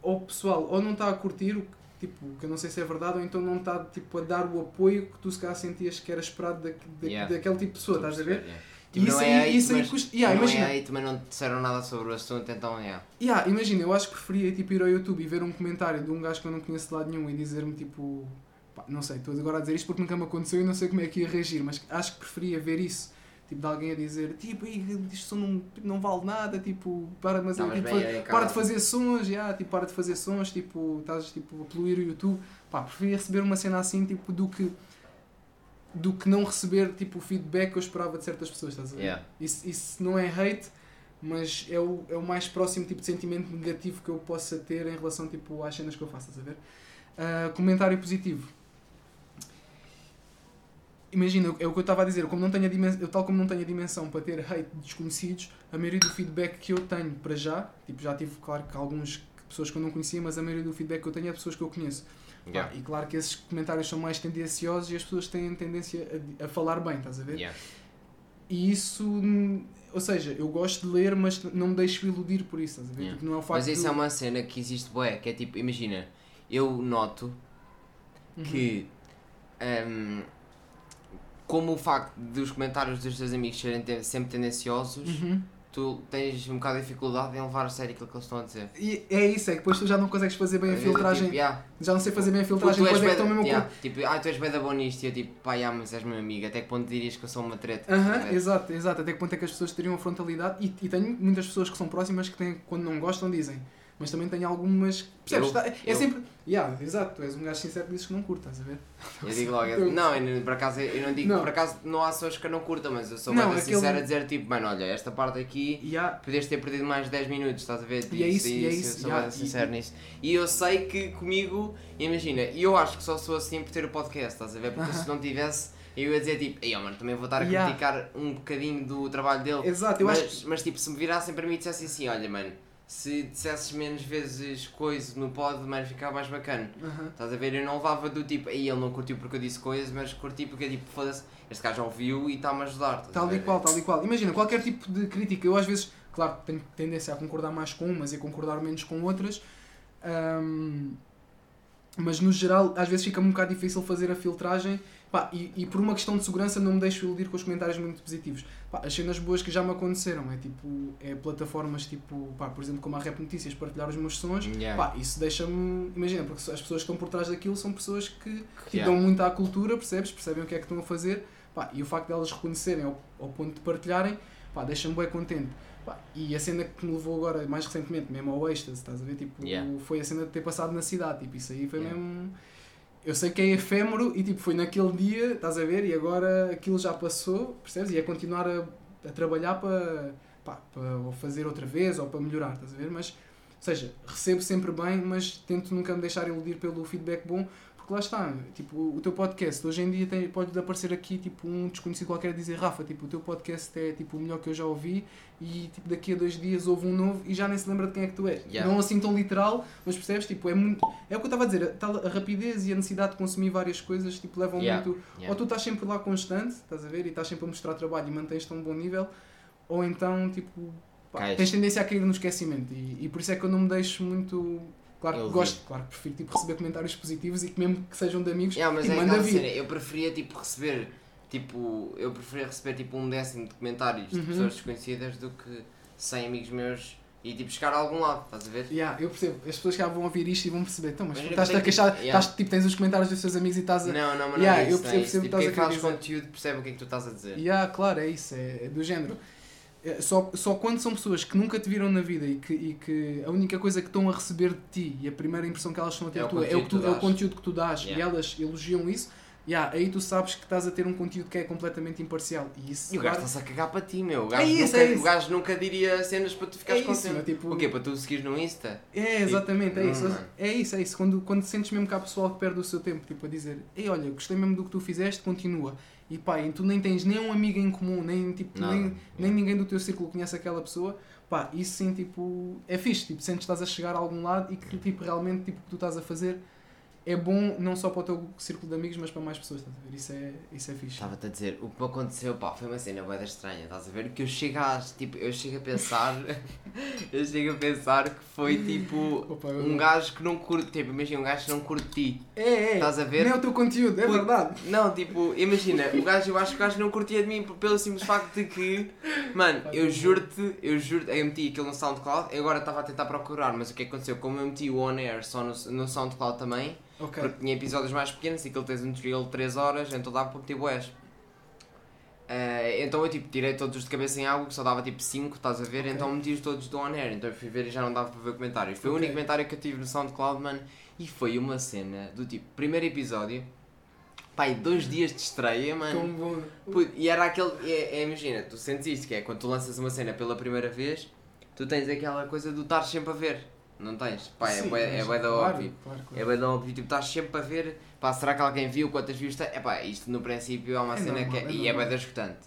ou o pessoal ou não está a curtir o que, tipo, que eu não sei se é verdade, ou então não está tipo, a dar o apoio que tu se calhar sentias que era esperado da, da, Yeah. daquele tipo de pessoa, estás a ver? yeah. Tipo, isso não aí- é hate, isso aí mas, custa- yeah, não imagina. é hate, mas não disseram nada sobre o assunto, então, yeah. Yeah, imagina, eu acho que preferia tipo, ir ao YouTube e ver um comentário de um gajo que eu não conheço de lado nenhum e dizer-me tipo. pá, não sei, estou agora a dizer isto porque nunca me aconteceu e não sei como é que ia reagir, mas acho que preferia ver isso. Tipo, de alguém a dizer, tipo, "Ih, isto não, não vale nada, tipo, para, mas, Estavas tipo, bem aí, para de fazer sons, yeah, tipo, para de fazer sons, tipo, estás tipo, a poluir o YouTube. Pá, preferia receber uma cena assim, tipo, do que do que não receber tipo o feedback que eu esperava de certas pessoas, estás a ver? Yeah. Isso, isso não é hate, mas é o, é o mais próximo tipo de sentimento negativo que eu possa ter em relação tipo, às cenas que eu faço, estás a ver? Ah, comentário positivo. Imagina, é o que eu estava a dizer, como não tenho dimensão, eu tal como não tenho a dimensão para ter hate de desconhecidos, a maioria do feedback que eu tenho para já, tipo, já tive, claro, que alguns pessoas que eu não conhecia, mas a maioria do feedback que eu tenho é de pessoas que eu conheço. Yeah. E claro que esses comentários são mais tendenciosos e as pessoas têm tendência a, a falar bem, estás a ver? Yeah. E isso, ou seja, eu gosto de ler, mas não me deixo iludir por isso, estás a ver? Yeah. Tipo, não é o facto Mas isso de... é uma cena que existe, bué, que é tipo, imagina, eu noto Uhum. que hum, como o facto dos comentários dos teus amigos serem sempre tendenciosos, Uhum. Tu tens um bocado de dificuldade em levar a sério aquilo que eles estão a dizer. E é isso, é que depois tu já não consegues fazer bem a Às vezes, filtragem, Tipo, yeah, já não sei fazer bem a filtragem, depois é que estou da- mesmo yeah, com... tipo, ah, tu és bem da bom nisto, e eu tipo, pá, yeah, mas és meu amigo, até que ponto dirias que eu sou uma treta? Aham, Estás a ver? exato, exato, até que ponto é que as pessoas teriam a frontalidade e, e tenho muitas pessoas que são próximas que têm, quando não gostam dizem, mas também tenho algumas, percebes? Eu- Tá- é eu- sempre, yeah, exato, tu és um gajo sincero que dizes que não curta, estás a ver? Eu digo logo, Eu- não, eu, por acaso eu não digo, Não. por acaso não há pessoas que eu não curta, mas eu sou Não, mais aquele- sincero a dizer tipo, mano, olha, esta parte aqui E há, podias ter perdido mais de 10 minutos, estás a ver? E é isso, e é eu isso, sou yeah, mais e- sincero nisso. E eu sei que comigo, imagina, e eu acho que só sou assim por ter o podcast, estás a ver? Porque Aham. se não tivesse, eu ia dizer tipo, ei, mano, também vou estar a Yeah. criticar um bocadinho do trabalho dele. exato, eu mas, acho mas tipo, se me virassem para mim e dissessem assim, olha, mano, se dissesses menos vezes coisa no pod, mano, ficava mais bacana. Aham. Estás a ver? Eu não levava do tipo, aí ele não curtiu porque eu disse coisas, mas curti porque tipo, foda-se, este gajo já ouviu e está-me a ajudar. Tal e qual, tal e qual. Imagina, qualquer tipo de crítica, eu às vezes, claro, tenho tendência a concordar mais com umas e a concordar menos com outras, mas no geral, às vezes fica um bocado difícil fazer a filtragem pá, e, e por uma questão de segurança não me deixo iludir com os comentários muito positivos. Pá, as cenas boas que já me aconteceram é tipo, é plataformas tipo, pá, por exemplo, como a Rap Notícias, partilhar os meus sons. Yeah. Isso deixa-me, imagina, porque as pessoas que estão por trás daquilo são pessoas que tipo, Yeah. dão muito à cultura, percebes? Percebem o que é que estão a fazer. E o facto de elas reconhecerem ao, ao ponto de partilharem, deixa-me bem contente. E a cena que me levou agora, mais recentemente, mesmo ao êxtase, estás a ver? Tipo, Yeah. foi a cena de ter passado na cidade. Tipo, isso aí foi mesmo. Eu sei que é efêmero e tipo, foi naquele dia, estás a ver? E agora aquilo já passou, percebes? E é continuar a, a trabalhar para, para ou fazer outra vez ou para melhorar, estás a ver? Mas seja, recebo sempre bem, mas tento nunca me deixar iludir pelo feedback bom, porque lá está, tipo, o teu podcast hoje em dia tem, pode aparecer aqui tipo um desconhecido qualquer a dizer Rafa, tipo, o teu podcast é tipo o melhor que eu já ouvi e tipo daqui a dois dias houve um novo e já nem se lembra de quem é que tu és. Yeah. Não assim tão literal, mas percebes? Tipo, é muito. É o que eu estava a dizer, a, a rapidez e a necessidade de consumir várias coisas tipo, levam Yeah. muito. Yeah. Ou tu estás sempre lá constante, estás a ver, e estás sempre a mostrar trabalho e mantens-te a um bom nível, ou então tipo pá, tens tendência a cair no esquecimento. E, e por isso é que eu não me deixo muito. Claro que Eu vi. gosto, claro que prefiro tipo, receber comentários positivos e que mesmo que sejam de amigos, Yeah, mas e é manda vir. cena, eu preferia tipo receber tipo, eu preferia receber tipo um décimo de comentários de Uhum. pessoas desconhecidas do que 100 amigos meus e tipo chegar a algum lado, estás a ver? Yeah, eu percebo. As pessoas que vão ouvir isto e vão perceber. Então, mas estás-te que a queixar, que- yeah. estás, tipo, tens os comentários dos teus amigos e estás a. Não, não, mas não Yeah, é eu isso, não percebo- é isso. percebo o que Tipo, estás quem a faz conteúdo percebe o que é que tu estás a dizer. Yeah, claro, é isso, é, é do género. É, Só, só quando são pessoas que nunca te viram na vida e que, e que a única coisa que estão a receber de ti e a primeira impressão que elas estão a ter É o de tu é, o, conteúdo que tu- tu é o dás. conteúdo que tu dás Yeah. e elas elogiam isso, yeah, aí tu sabes que estás a ter um conteúdo que é completamente imparcial. E isso, E o gajo claro, está-se a cagar para ti, meu. O gajo, isso, nunca, é isso. O gajo nunca diria cenas para tu ficares É contente. tipo- O quê? Para tu seguires no Insta? É, exatamente, é Tipo, isso. mano. É isso, é isso. Quando, quando sentes mesmo que há pessoal que perde o seu tempo, tipo, a dizer, ei, olha, gostei mesmo do que tu fizeste, continua. E pá, e tu nem tens nem um amigo em comum, nem, tipo, Nada. nem, nem ninguém do teu círculo conhece aquela pessoa, pá, isso sim, tipo, é fixe, tipo, sentes que estás a chegar a algum lado e que, tipo, realmente, tipo, o que tu estás a fazer é bom não só para o teu círculo de amigos, mas para mais pessoas, estás a ver? Isso é, isso é fixe. Estava-te a dizer, o que me aconteceu, pá, foi uma cena bué da estranha, estás a ver? Que eu chego a, tipo, eu chego a pensar, eu chego a pensar que foi tipo Opa, eu- um gajo que não curte, tipo, imagina um gajo que não curte ti. É, é, Estás a ver? nem é o teu conteúdo, é Puto, verdade. Não, tipo, imagina, o gajo, eu acho que o gajo não curtia de mim pelo simples facto de que, mano, eu juro-te, eu juro eu meti aquilo no SoundCloud, eu agora estava a tentar procurar, mas o que é que aconteceu? Como eu meti o On Air só no, no SoundCloud também, Ok. porque tinha episódios mais pequenos e aquilo tens um tutorial de 3 horas, então dava para meter boés. Eh, então eu tipo tirei todos os de cabeça em água, que só dava tipo 5, estás a ver? Ok. Então meti os todos do On Air, então eu fui ver e já não dava para ver comentários. Foi o Ok. único comentário que eu tive no SoundCloud, mano, e foi uma cena do tipo, primeiro episódio, pai, dois dias de estreia, mano. Tão bom. Puto, e era aquele. É, é, imagina, tu sentes isto, que é quando tu lanças uma cena pela primeira vez, tu tens aquela coisa do estar sempre a ver. Não tens? Pá, é bué, é bué da claro, óbvio. claro, É claro. bué da óbvio, tipo, estás sempre a ver. Pá, será que alguém viu? Quantas views tem? É pá, isto no princípio é uma É cena normal, que é é. e é bué da escutante.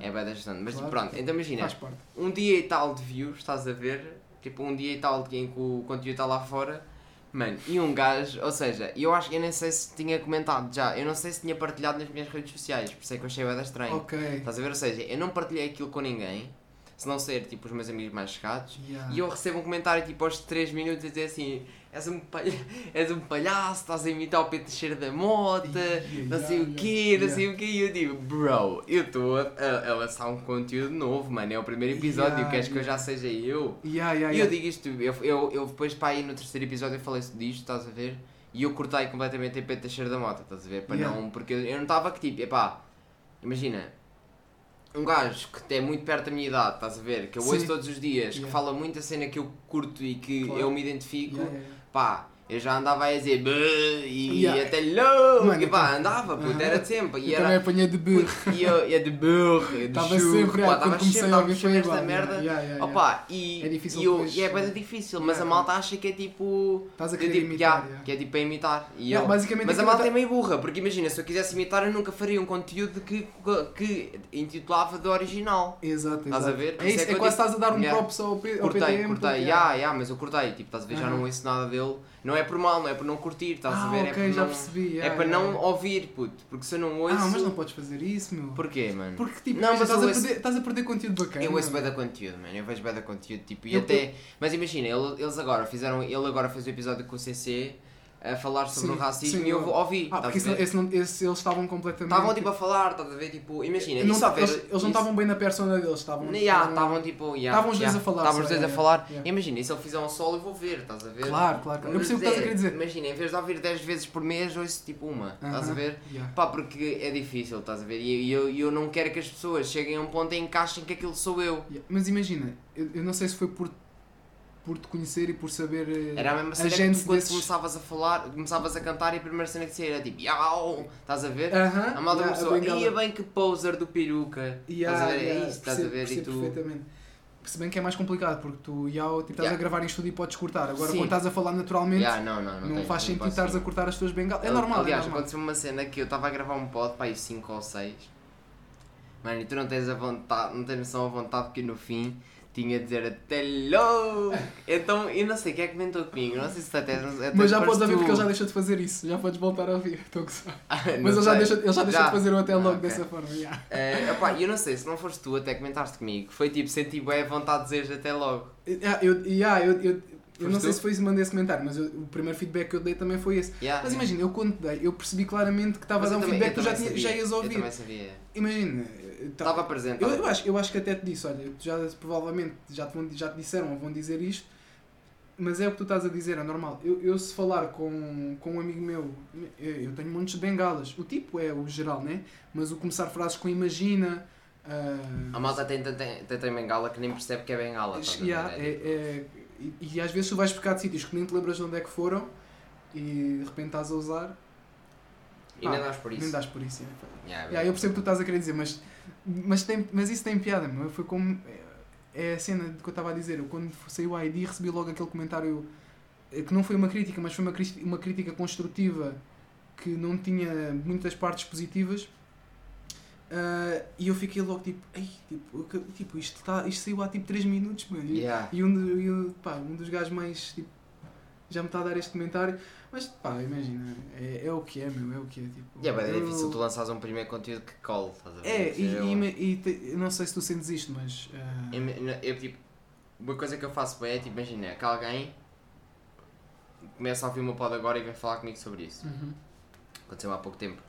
É bué da escutante. Mas tipo, Claro. pronto, então imagina, um dia e tal de views, estás a ver? Tipo, um dia e tal de em que o conteúdo está lá fora. Mano, e um gajo, ou seja, eu acho que eu nem sei se tinha comentado já, eu não sei se tinha partilhado nas minhas redes sociais, por isso é que eu achei bué da estranho. Ok. Estás a ver? Ou seja, eu não partilhei aquilo com ninguém, se não ser tipo os meus amigos mais chegados, Yeah. e eu recebo um comentário tipo aos 3 minutos a dizer assim: és um, palha és um palhaço, estás a imitar o Pedro Teixeira da Mota, Yeah, não sei yeah, o quê, não sei o quê. E eu digo: bro, eu estou a, a, lançar um conteúdo novo, mano. É o primeiro episódio, queres que eu já seja eu? E eu digo isto, eu, eu, eu depois para aí no terceiro episódio eu falei disto, estás a ver? E eu cortei completamente em Pedro Teixeira da Mota, estás a ver? Para não, porque eu, eu não estava que tipo, epá, imagina, um gajo que é muito perto da minha idade, estás a ver? Que eu ouço Sim. todos os dias, que Yeah. fala muito a cena que eu curto e que Claro. eu me identifico, yeah, yeah. pá, eu já andava a dizer e Yeah. até louco, Mano, e pá, eu- andava, puto, era de sempre. E Eu era, também de burro. e eu, é de burro, de Estava sempre, pá, estava sempre a a mexer nesta merda. Yeah, yeah. Opa, e, É difícil e, eu, e é bem eh, difícil, mas a malta acha que é tipo. Estás a eu querer tipo, imitar. Que é tipo para imitar. E eu- basicamente mas a malta tá- é meio burra, porque imagina, se eu quisesse imitar, eu nunca faria um conteúdo que, que intitulava do original. Exato, Estás a ver? É, isso é eu quase estás a dar um props ao, P, ao Cortei, cortei, yeah, yeah, mas eu cortei, tipo, estás a ver, já não ouço nada dele. Não é por mal, não é por não curtir, estás a Ah, ver? ok, é já não, percebi. É yeah, para não ouvir, puto, porque se eu não ouço. Ah, mas não podes fazer isso, meu. Porquê, mano? Porque tipo, Não, mas estás, eu a ouço- perder, estás a perder conteúdo bacana. Eu ouço bem da conteúdo, mano. Eu vejo bem da conteúdo. Tipo, e Eu- até. Mas imagina, ele- eles agora fizeram. Ele agora fez o episódio com o CC a falar sobre Sim, o racismo sim, e eu eu- ouvi. Ah, porque esse, esse não- esse- eles estavam completamente. Estavam tipo a falar, estás a ver? Tipo, imagina, não, ver. eles, eles não estavam bem na persona deles, estavam. Yeah, estavam tipo. yeah, Estavam os dois yeah, a falar, Estavam os dois a falar. yeah. Imagina, e se ele fizer um solo, eu vou ver, estás a ver? Claro, claro. Eu percebo o que estás a querer dizer. Imagina, em vez de ouvir 10 vezes por mês, ouço tipo uma, estás a ver? Pá, porque é difícil, estás a ver? E eu, e eu não quero que as pessoas cheguem a um ponto em que achem que aquilo sou eu. Mas imagina, eu, eu não sei se foi por, por te conhecer e por saber. eh, Era a mesma a cena que gente tu quando desses- começavas a falar, começavas a cantar e a primeira cena que saía era tipo Iau! Estás a ver? Aham, a malta yeah, começou, ia bem que poser do peruca. Yeah, estás a ver? yeah, é isso, estás a ver? E tu. perfeitamente. Se bem que é mais complicado, porque tu já tipo, estás Yeah. a gravar em estúdio e podes cortar. Agora, Sim. quando estás a falar naturalmente, Yeah, não, não, não, não faz não sentido posso estares a cortar as tuas bengalas. É normal, Aliás, é normal. aconteceu uma cena que eu estava a gravar um pod, pá, 5 ou 6. Mano, e tu não tens a vontade, não tens noção a vontade que no fim tinha de dizer até logo. Então, eu não sei quem é que comentou comigo, não sei se até. até Mas já podes ouvir porque ele já deixou de fazer isso. Já podes voltar a ouvir. Estou a gozar. Ah, Mas ele já, deixa, ele já deixou de fazer o até Ah, logo ok. dessa forma. yeah. Eh, opá, eu não sei, se não foste tu, até comentaste comigo, foi tipo, senti bem a vontade de dizer até logo. Yeah, eu, yeah, eu, eu, eu não sei se foi isso que mandei esse comentário, mas eu- o primeiro feedback que eu dei também foi esse. Yeah. Mas imagina, eu quando dei, eu percebi claramente que estava a dar eu um também- feedback que eu tu já, tinha, já ias Eu ouvir. também sabia. Imagina, tá- Estava presente. eu, eu, acho, eu acho que até te disse, olha, já provavelmente já te, vão, já te disseram ou vão dizer isto, mas é o que tu estás a dizer, é normal. Eu, eu se falar com, com um amigo meu, eu, eu tenho montes de bengalas. O tipo é o geral, né? Mas o começar frases com imagina. ah, A malta tem tanta tem, tem bengala que nem percebe que é bengala. Yeah, É é- é- e, e às vezes tu vais buscar de sítios que nem te lembras de onde é que foram e de repente estás a usar. E nem pá, dás por isso. Nem dás por isso. yeah. Yeah, Yeah, eu percebo o que tu estás a querer dizer, mas, mas, tem, mas isso tem piada, meu. Foi como. É a cena que eu estava a dizer. Eu, quando saiu a ID, recebi logo aquele comentário eh, que não foi uma crítica, mas foi uma, uma crítica construtiva que não tinha muitas partes positivas. Ah, e eu fiquei logo tipo, Ei, tipo, tipo isto, tá, isto saiu há tipo 3 minutos, mano. E- Yeah. E um, do- e um- pá, um dos gajos mais tipo, já me está a dar este comentário. Mas pá, imagina, é, é o que é, meu, é o que é. Tipo, Yeah, é eu- difícil tu lançares um primeiro conteúdo que cole, estás a ver? é, e, seja e, e te- não sei se tu sentes isto, mas. ah, Eu, eu, tipo, uma coisa que eu faço bem é tipo, imagina que alguém começa a ouvir uma pod agora e vem falar comigo sobre isso. uhum. Aconteceu há pouco tempo.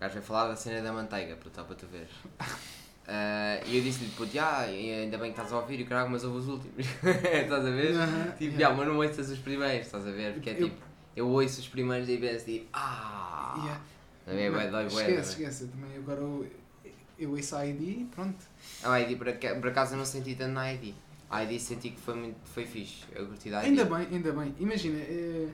O gajo veio falar da cena da manteiga, para só para tu ver. Ah, e eu disse-lhe, puto, ah, ainda bem que estás a ouvir e caralho, mas ouve os últimos. estás a ver? Aham, Tipo, yeah. "Ya, mas não ouças os primeiros, estás a ver? Porque é Eu- tipo, eu ouço os primeiros e penso tipo, ah, Yeah. é bué, dói bué, esquece, bué. esquece. Eu também agora eu, eu ouço a ID e pronto. A ID, por, por acaso eu não senti tanto na ID. A ID senti que foi, muito, foi fixe, eu curti da ID. Ainda bem, ainda bem. Imagina, é,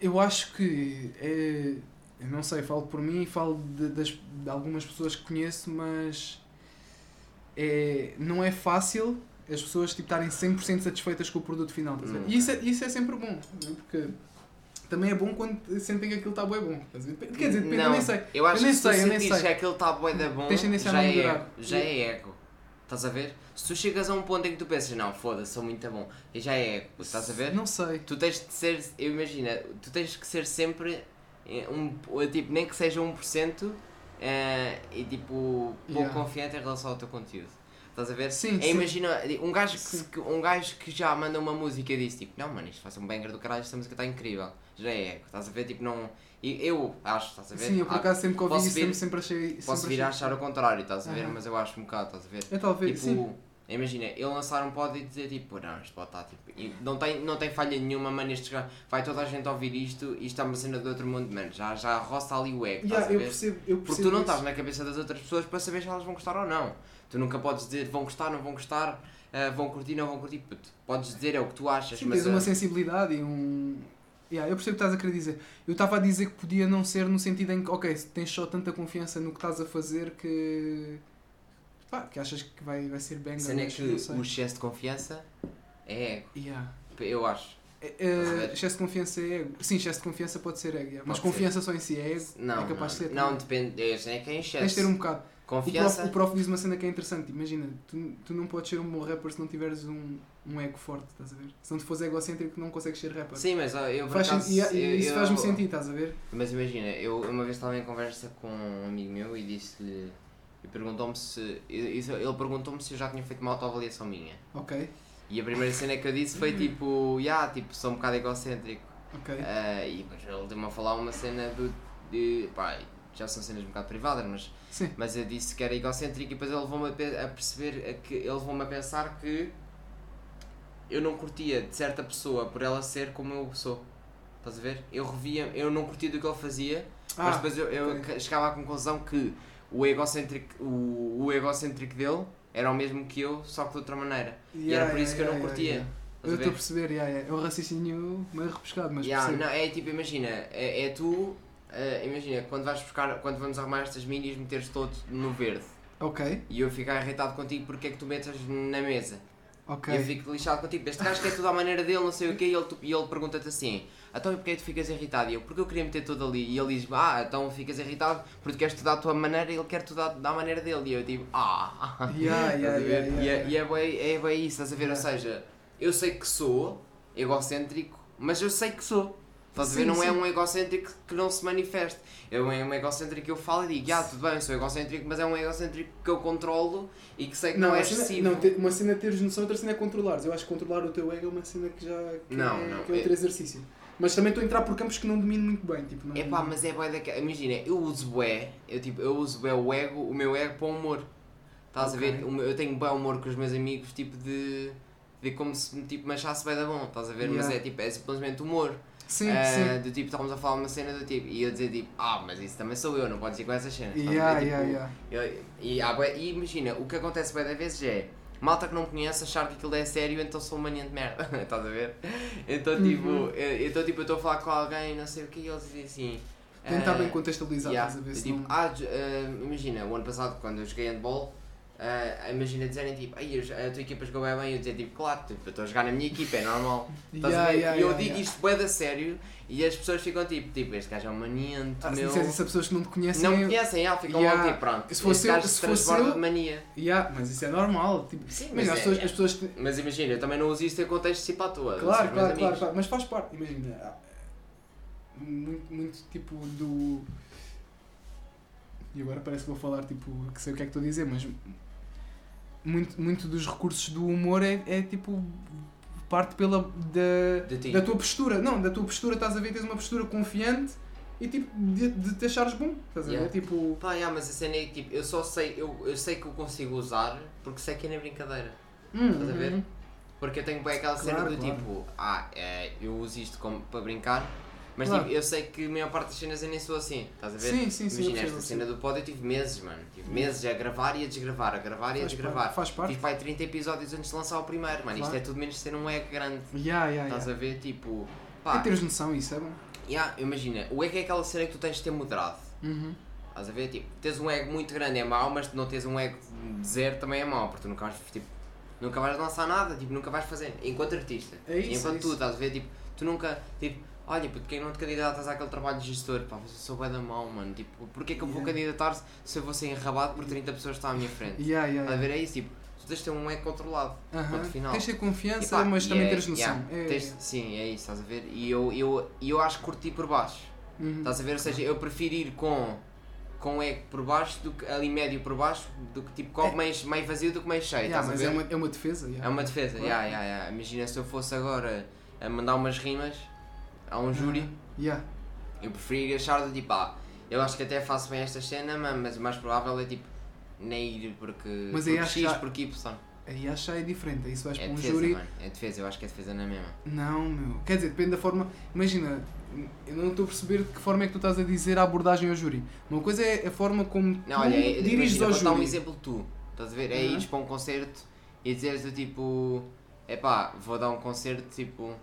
eu acho que é, eu não sei, falo por mim e falo de, das, de algumas pessoas que conheço, mas é, não é fácil as pessoas tipo, estarem 100% satisfeitas com o produto final. ver? Nunca. E isso é, isso é sempre bom, porque também é bom quando sentem que aquilo está bem bom. ver? Quer dizer, depende, eu não, nem sei. Eu acho Eu nem que se sei, eu nem sei. que aquele está bué da bom, Tens tendência a já é, já é ego. Estás a ver? Se tu chegas a um ponto em que tu pensas, não, foda-se, sou muito bom, e já é estás a ver? Não sei. Tu tens de ser, eu imagina, tu tens que ser sempre eh, um, tipo, nem que seja 1% eh, e tipo, pouco Yeah. confiante em relação ao teu conteúdo. Estás a ver? Sim, É, sim. imagina, um gajo, que, um gajo que já manda uma música e diz tipo, não mano, isto faz um banger do caralho, esta música está incrível. Já é estás a ver? Tipo, não. E Eu acho, estás a ver? Sim, eu por Ah, acaso sempre que ouvi posso isso sempre, sempre achei. Posso sempre vir a achar o contrário, estás a ver? Aham. Mas eu acho um bocado, estás a ver? É talvez, sim. Tipo, imagina, ele lançar um pod e dizer tipo, não, isto pode estar tipo. não, tem, não tem falha nenhuma, mano, gajos- vai toda a gente ouvir isto e isto é uma cena do outro mundo, mano. Já, já roça ali o ego, Yeah, estás a eu ver? percebo, eu percebo Porque tu não isso. estás na cabeça das outras pessoas para saber se elas vão gostar ou não. Tu nunca podes dizer vão gostar, não vão gostar, ah, vão curtir, não vão curtir. Puto, podes dizer é o que tu achas, Sim, mas. tens uma ah, sensibilidade e um. Yeah, eu percebo o que estás a querer dizer. Eu estava a dizer que podia não ser no sentido em que, ok, tens só tanta confiança no que estás a fazer que. pá, que achas que vai, vai ser bem cena é que o excesso de confiança é ego, Yeah. eu acho. Ver? excesso de confiança é ego. Sim, excesso de confiança pode ser ego, yeah. mas Pode confiança só em si é ego. Não, é capaz não, de ser. não também. depende, é, é que é excesso. Tens de ter um bocado. O prof, Confiança. o prof diz uma cena que é interessante. Imagina, tu, tu não podes ser um bom rapper se não tiveres um, um ego forte, estás a ver? Se não te fores egocêntrico, não consegues ser rapper. Sim, mas eu por Faz acaso, e, e eu- isso faz-me sentido, estás a ver? Mas imagina, eu uma vez estava em conversa com um amigo meu e disse-lhe. E perguntou-me se. Ele perguntou-me se eu já tinha feito uma autoavaliação minha. Ok, E a primeira cena que eu disse foi tipo. Ya, tipo, sou um bocado egocêntrico. ok. Ah, e depois ele deu-me a falar uma cena do. De, pá, já são cenas um bocado privadas, mas, Sim. mas eu disse que era egocêntrico e depois ele levou-me a, a perceber. a que, ele levou-me a pensar que eu não curtia de certa pessoa por ela ser como eu sou. Estás a ver? Eu revia, eu não curtia do que ele fazia, mas Ah, depois eu, eu ok. chegava à conclusão que o egocêntrico, o, o egocêntrico dele era o mesmo que eu, só que de outra maneira. e era por isso que eu não curtia. Eu estou a perceber, yeah, yeah. é um raciocínio meio repescado, mas Yeah, não, é tipo, imagina, é, é tu, eh, imagina, quando vais buscar, quando vamos arrumar estas minis, meteres todo no verde. Ok, e eu ficar irritado contigo porque é que tu metes na mesa. ok. E eu fico lixado contigo. Este gajo quer tudo à maneira dele, não sei o quê, e ele, e ele pergunta-te assim: então e porquê é que tu ficas irritado? E eu, porque eu queria meter tudo ali. E ele diz: ah, então ficas irritado porque queres tudo à tua maneira e ele quer tudo à, da maneira dele. E eu digo: ah. Yeah, yeah, yeah, E é- yeah, E é bem, é bem isso, estás a ver? Ou seja, eu sei que sou egocêntrico, mas eu sei que sou. Estás a ver? Sim, Não é sim. um egocêntrico que não se manifeste. É um, é um egocêntrico que eu falo e digo, ah, tudo bem, sou egocêntrico, mas é um egocêntrico que eu controlo e que sei que não, Não, é cena- excessivo. não, te- uma cena é teres noção, outra cena é controlares. Eu acho que controlar o teu ego é uma cena que já que Não, é, não, que é outro é- exercício. Mas também estou a entrar por campos que não domino muito bem. Tipo, não, É pá, mas é bué daquela. Imagina, eu uso bué, eu, tipo, eu uso bué o ego, o meu ego para o humor. Estás Ok. a ver? Eu tenho bué humor com os meus amigos, tipo de. de como se tipo, me achasse bué da bom, estás a ver? Mas Yeah. é tipo, é simplesmente humor. Sim, Ah, sim. Do tipo, estávamos a falar uma cena do tipo, e eu dizer tipo, ah, mas isso também sou eu, não podes ir com essas cenas. ver? Yeah, Tipo, yeah, yeah. eu- e, bué- e imagina, o que acontece bem da vezes é. Malta que não conhece achar que aquilo é sério, então sou um mania de merda. Estás a ver? Então, tipo, Uhum. eu, então, tipo, eu estou a falar com alguém, não sei o que, e eles dizem assim. Tentar ah, bem contextualizar, Yeah, estás a ver tipo, não... ah, ah, imagina, o ano passado quando eu joguei handball, ah, imagina dizerem tipo, Ai, eu- a tua equipa jogou bem bem, eu dizer tipo, claro, tipo, eu estou a jogar na minha equipa, é normal. A Yeah, yeah, e eu yeah, digo yeah. isto bué da sério e as pessoas ficam tipo, tipo, este gajo é um maniante, Ah, se meu. disseres isso a pessoas que não te conhecem... Não me eu- conhecem, ah, ficam Yeah. logo tipo, pronto, Se fosse eu- gajo se se fosse transborda eu- de mania. Yeah, mas isso é normal. Tipo, Sim, mas as, é- pessoas, as pessoas te- Mas imagina, eu também não uso isto em contexto tipo à toa. Claro, claro, claro, claro, mas faz parte, imagina. há- Muito, muito tipo do. E agora parece que vou falar tipo que sei o que é que estou a dizer, mas muito, muito dos recursos do humor é, é tipo parte pela da, da tua postura. Não, da tua postura estás a ver, tens uma postura confiante e tipo de, de te achares bom. Estás a ver? Yeah. Tipo. Pá, yeah, mas a cena é tipo, eu só sei, eu, eu sei que o consigo usar porque sei que é na brincadeira. Hum, Estás a ver? hum, Porque eu tenho bem aquela cena Claro, do claro. tipo, ah, é, eu uso isto como, para brincar, mas Claro. tipo, eu sei que a maior parte das cenas eu nem sou assim, estás a ver? Sim, sim, sim. Imagina, esta cena do pod eu tive meses, mano. Tive meses a gravar e a desgravar, a gravar e a Faz desgravar. parte, faz parte. Tive pai 30 episódios antes de lançar o primeiro, mano. Isto Claro. é tudo menos ser um ego grande. Yeah, yeah, Estás yeah. a ver? Tipo, É pá, teres noção, isso é bom. yeah, imagina, o ego é aquela cena que tu tens de ter moderado. Uhum. Estás a ver? Tipo, teres um ego muito grande é mau, mas não teres um ego de zero também é mau, porque tu nunca vais, tipo, nunca vais lançar nada, tipo, nunca vais fazer, enquanto artista. É isso, enquanto é tu isso. estás a ver, tipo, tu nunca, tipo, olha, porque não te candidatas àquele trabalho de gestor, pá, mas eu sou da mau, mano, tipo, porquê que eu vou Yeah. candidatar se eu vou ser enrabado por 30 pessoas que estão à minha frente? Yeah, yeah, Estás a yeah. ver? É isso, tipo, tu tens de ter um ego controlado, Aham. ponto final. Tens de ter confiança, E pá, mas também é- teres noção. yeah, É- tens- sim, é isso, estás a ver? E eu, eu, eu acho que curti por baixo. Uhum. Estás a ver? Ou seja, eu prefiro ir com, com ego por baixo, do que, ali médio por baixo, do que tipo copo É. meio, meio vazio do que meio cheio. Yeah, mas é uma, é uma defesa. yeah. É uma defesa, Claro. yeah, yeah, yeah. imagina se eu fosse agora a mandar umas rimas a um júri, Yeah. eu preferia achar do tipo, ah, eu acho que até faço bem esta cena, ma- mas o mais provável é tipo, nem ir porque, Mas porque X, já- porque Y. Aí acho que é diferente. Aí se vais É para um defesa, júri. mano, é defesa, eu acho que é defesa na mesma. Não, meu. Quer dizer, depende da forma. Imagina, eu não estou a perceber de que forma é que tu estás a dizer a abordagem ao júri. Uma coisa é a forma como tu Não, olha, é- diriges imagina, ao vou dar um júri. exemplo tu, estás a ver? É Uhum. ires para um concerto e dizeres do tipo, epá, vou dar um concerto tipo,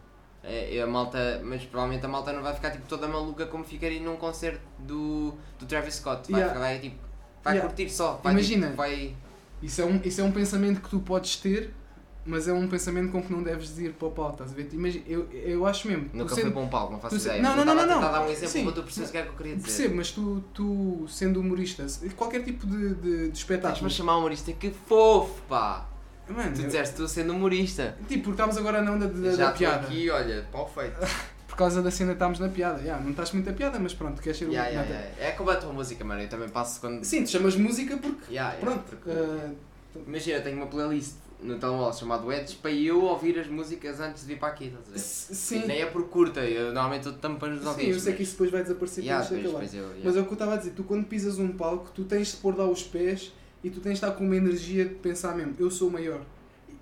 é, a malta, mas provavelmente a malta não vai ficar tipo toda maluca como ficaria num concerto do, do Travis Scott, vai, Yeah. ficar, vai tipo, vai Yeah. curtir só, vai, Imagina. tipo, vai, Isso é, um, isso é um pensamento que tu podes ter, mas é um pensamento com que não deves ir para o pau, estás a ver? Imagina, eu, eu acho mesmo. nunca sendo- foi para um palco, não faço ideia. não, não, não, não, tentar não. dar um exemplo Sim. para tu perceberes o que é que eu queria dizer. Percebo, mas tu, tu sendo humorista, qualquer tipo de, de, de Estás-me espetáculo. a chamar humorista, que fofo, pá! Mano, Tu eu- disseste tu sendo humorista. tipo, porque estamos agora na onda de- da, Já da estou piada. aqui, olha, pau feito. Por causa da cena estamos na piada. Yeah, não estás muito a piada, mas pronto, queres ser. Yeah, yeah, yeah. É como a tua música, mano. Eu também passo quando. Sim, te chamas música porque. Yeah, Pronto. porque- ah, Imagina, eu tenho uma playlist no telemóvel chamado Edges para eu ouvir as músicas antes de vir para aqui, estás a ver? s- sim. Nem é por curta, eu normalmente estou tampando os Sim, ouvidos. eu sei que mas- isso depois vai desaparecer Yeah, depois- depois eu- Mas yeah. é o que eu estava a dizer, tu quando pisas um palco, tu tens de pôr lá os pés e tu tens de estar com uma energia de pensar mesmo, eu sou o maior.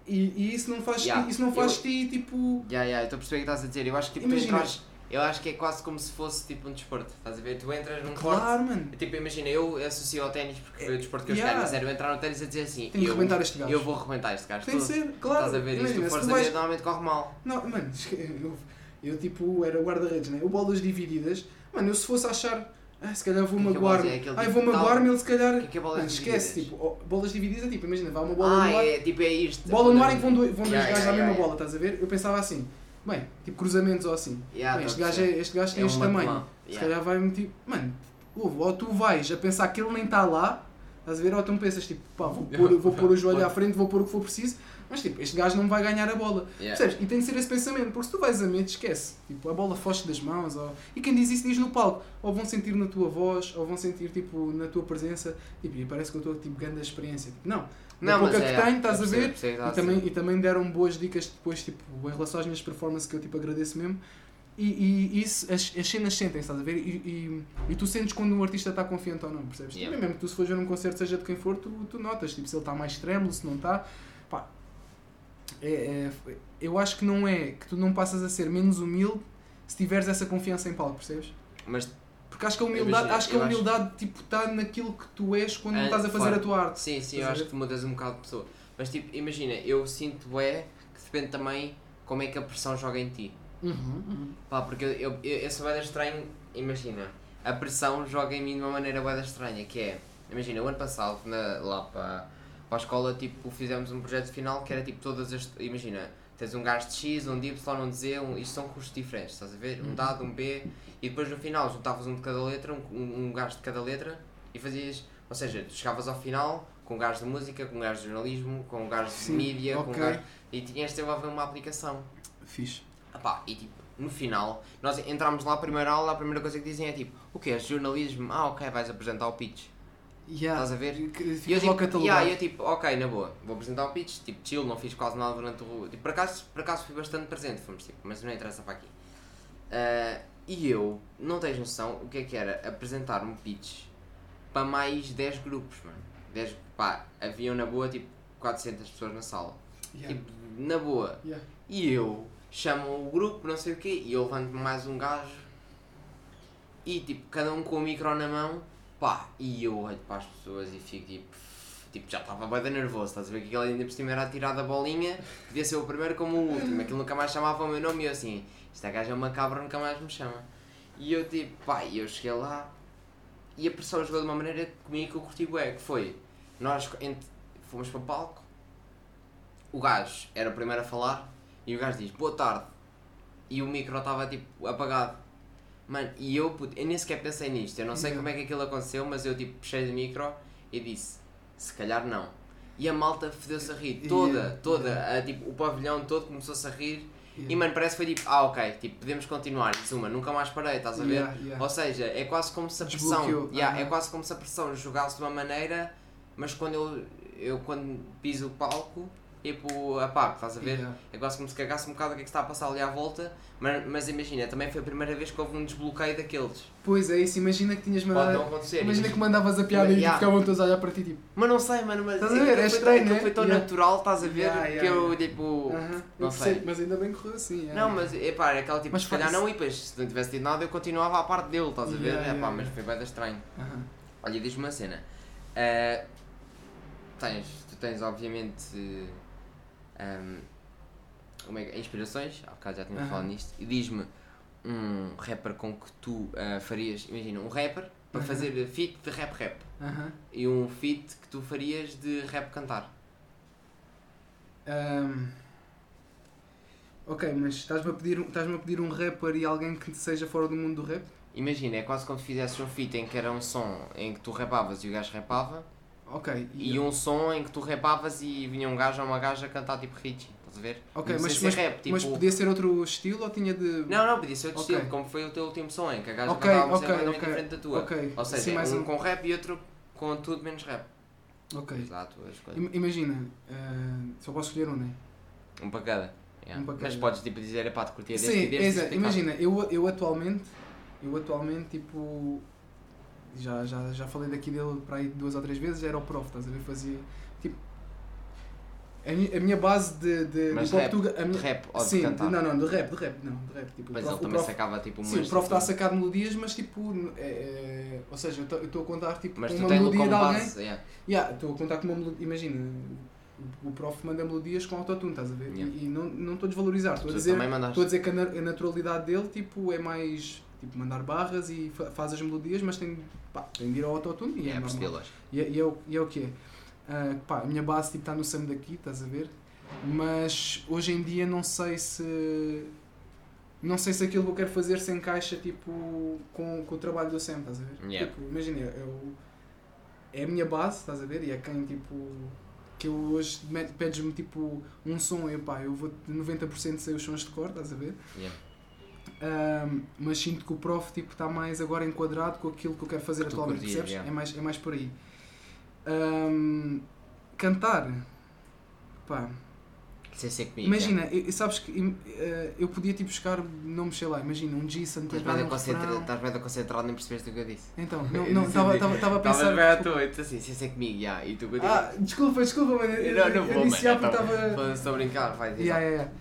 E, e isso não faz, Yeah, ti, isso não faz eu- ti tipo. Yeah, yeah, eu estou a perceber o que estás a dizer. Eu acho que tipo, tu Imagina. entras. Eu acho que é quase como se fosse tipo um desporto. Estás a ver? Tu entras num Claro, mano. desporto. Tipo, imagina, eu associo ao ténis porque foi o desporto que eu Yeah. escolhi, mas sério, eu entrar no ténis a dizer assim. Tenho que eu, arrebentar este gajo. eu vou arrebentar este gajo. Tem de todo. ser, claro. Estás a ver? Imagina, se força tu vais- de normalmente corre mal. Não, mano, eu, eu tipo era guarda-redes, né? Eu bolas divididas, mano, eu se fosse achar ah, se calhar vou é magoar-me. é Ai, tipo vou magoar-me, ele se calhar. Que é que é bolas Mano, esquece, divididas? tipo, oh, bolas divididas é tipo, imagina, vai uma bola Ah, no ar, é tipo é isto. bola no ar em que vão dois, vão dois gajos à mesma bola, estás a ver? Eu pensava assim, bem, tipo cruzamentos ou assim. Yeah, Bem, este, gajo é, este gajo tem É um este tamanho. Se Yeah. calhar vai-me tipo, mano, ouve, ou tu vais a pensar que ele nem está lá, estás a ver? Ou tu pensas tipo, pá, vou pôr, vou pôr o joelho à frente, vou pôr o que for preciso, mas tipo, este gajo não vai ganhar a bola. Yeah. Percebes? E tem de ser esse pensamento, porque se tu vais a medo, esquece. Tipo, a bola foge das mãos. Ou... E quem diz isso diz no palco. Ou vão sentir na tua voz, ou vão sentir tipo, na tua presença. Tipo, e parece que eu estou tipo, grande experiência. Tipo, não. Não, pouca é, que tenho, estás a ver? E a também, e também deram boas dicas depois, tipo, em relação às minhas performances, que eu tipo, agradeço mesmo. E, e isso, as, as cenas sentem, estás a ver? E, e, e tu sentes quando um artista está confiante ou não, percebes? Yeah. Também mesmo que tu se fores ver um concerto, seja de quem for, tu, tu notas, tipo, se ele está mais trêmulo, se não está. Pá, é, é- eu acho que não é que tu não passas a ser menos humilde se tiveres essa confiança em palco, percebes? Mas Porque acho que a humildade, Imagina, acho que a eu acho- humildade tipo, está naquilo que tu és quando Ah, estás a fazer claro. a tua arte. sim, sim, eu acho que tu mudas um bocado de pessoa. Mas tipo, imagina, eu sinto é que depende também como é que a pressão joga em ti. Uhum, uhum. Pá, porque eu, eu, eu, eu sou estranho, imagina, a pressão joga em mim de uma maneira da estranha, que é, imagina, o ano passado, na, lá para, para a escola, tipo, fizemos um projeto final que era tipo todas as, imagina, tens um gasto de X, um de Y, um de Z, um, isto são custos diferentes, estás a ver? Um dado, um B, e depois no final juntavas um de cada letra, um, um, gasto de cada letra, e fazias, ou seja, chegavas ao final com um gajo de música, com um gajo de jornalismo, com um gajo de mídia, com um gajo, e tinhas de desenvolver uma aplicação. Fixe. Epá, e tipo, no final, nós entramos lá a primeira aula, a primeira coisa que dizem é tipo, o que é jornalismo? Ah, ok, vais apresentar o pitch. Yeah. Estás a ver? Que- E eu tipo, catalogado. yeah, eu tipo, ok, na boa, vou apresentar o pitch, tipo, chill, não fiz quase nada durante o. Tipo, por acaso, por acaso fui bastante presente, fomos tipo, mas não interessa para aqui. Ah, e eu, não tens noção o que é que era apresentar um pitch para mais 10 grupos, mano. 10, pá, haviam na boa tipo 400 pessoas na sala. Yeah. Tipo, na boa. Yeah. E eu chamo o grupo, não sei o quê, e eu levanto mais um gajo e tipo, cada um com o micro na mão, pá, e eu olho para as pessoas e fico tipo, tipo já estava bem nervoso, estás a ver que aquele ainda por cima era a tirar da bolinha, podia ser o primeiro como o último, aquilo nunca mais chamava o meu nome e eu assim, esta gaja é uma cabra, nunca mais me chama. E eu tipo, pá, e eu cheguei lá e a pressão jogou de uma maneira comigo que eu curti bué, que foi, nós fomos para o palco, o gajo era o primeiro a falar e o gajo diz boa tarde e o micro estava tipo apagado. Mano, e eu, puto, eu nem sequer pensei nisto, eu não sei Yeah. como é que aquilo aconteceu, mas eu tipo puxei do micro e disse, se calhar não. E a malta fedeu-se a rir, toda, Yeah, toda, a, tipo, o pavilhão todo começou-se a rir Yeah. e mano, parece que foi tipo, ah ok, tipo, podemos continuar, e uma, nunca mais parei, estás a ver? Yeah, yeah. Ou seja, é quase como se a pressão, yeah, é quase como se a pressão jogasse de uma maneira, mas quando eu, eu quando piso o palco, tipo, apago, estás a ver? Yeah. É quase como se cagasse um bocado o que é que está a passar ali à volta, mas, mas imagina, também foi a primeira vez que houve um desbloqueio daqueles. Pois é isso, imagina que tinhas Pode não mandado. acontecer. Imagina que mandavas a piada e Yeah. ficavam todos a olhar para ti tipo. Mas não sei, mano, mas Estás a ver? aquilo É foi estranho, tão, aquilo né? foi tão Yeah. natural, estás a ver? Yeah, que yeah, eu tipo. "Aham, não eu sei. percebo, mas ainda bem que correu assim. yeah. Não, mas epá, era aquela tipo, Mas se calhar não, e depois se não tivesse tido nada eu continuava à parte dele, estás a ver? Yeah, epá, yeah, mas foi bem estranho. Aham. Olha, diz-me uma cena. Ah, tens, tu tens obviamente como é que- inspirações, há bocado já tínhamos Aham. falado nisto, e diz-me um rapper com que tu ah, farias, imagina, um rapper para Aham. fazer feat de rap rap Aham. e um feat que tu farias de rap cantar. Ahm, Ok, mas estás-me a, pedir, estás-me a pedir um rapper e alguém que seja fora do mundo do rap? Imagina, é quase como se fizesses um feat em que era um som em que tu rapavas e o gajo rapava, Ok. e um som em que tu rapavas e vinha um gajo ou uma gaja a cantar tipo Richie, estás a ver? Ok, mas, mas, é rap, tipo... mas podia ser outro estilo ou tinha de. Não, não, podia ser outro Ok. estilo, como foi o teu último som, em que a gaja Ok, cantava uma ok, cena completamente ok, diferente da tua. ok. Ou seja, Assim, mais um, um- com rap e outro com tudo menos rap. Ok. Exato, Imagina, ah, só posso escolher um, não é? Um para cada. Yeah. Um para Mas podes tipo dizer, é pá, te curtia deste Sim, e deste. exato. e Imagina, eu, eu atualmente, eu atualmente, tipo, já, já, já falei daqui dele para aí duas ou três vezes, era o prof, estás a ver? Fazia, tipo, a minha, a minha base de, de, Mas de rap, a De minha, rap ou de sim, cantar. não, não, de rap, de rap, não, de rap, tipo, Mas ele prof, o também prof, sacava tipo sim, o prof está a sacar melodias, mas tipo, é, é, ou seja, eu estou a contar tipo Mas uma melodia de alguém, base. yeah. Yeah, estou a contar com uma melodia. Imagina, o- prof manda melodias com autotune, estás a ver? Yeah. E, e não estou a desvalorizar, estou a dizer. Estou a dizer que a, na- a naturalidade dele tipo, é mais. tipo mandar barras e fa- faz as melodias, mas tem, pá, tem de ir ao e é, É, normal. E, é- e é, o, e é o que é. Ah, pá, a minha base tipo, está no Sam daqui, estás a ver? Mas hoje em dia não sei se. Não sei se aquilo que eu quero fazer se encaixa tipo, com, com o trabalho do Sam, estás a ver? Yeah. Tipo, imagina, eu, é a minha base, estás a ver? E é quem tipo. Que eu hoje me- pedes-me tipo um som e pá, eu vou de 90% sei os sons de cor, estás a ver? Yeah. Ahm, mas sinto que o prof tipo, está mais agora enquadrado com aquilo que eu quero fazer tu atualmente, curtias, percebes? yeah. É, mais, é mais por aí. Ahm, cantar, pá, Sem ser comigo. imagina, e- e sabes que eh, eu podia tipo buscar nomes, sei lá, imagina, um um concentra- refrão. estás bem concentrado, nem percebeste o que eu disse. Então, Eu não, estava assim, estava- estava a pensar. bem à toa, eu disse assim, sem ser comigo, já. E tu continuas. Ah, desculpa, desculpa, mano. Eu, não, não eu vou, disse já porque então, estava. Estou a brincar, vai dizer. Yeah, yeah, yeah.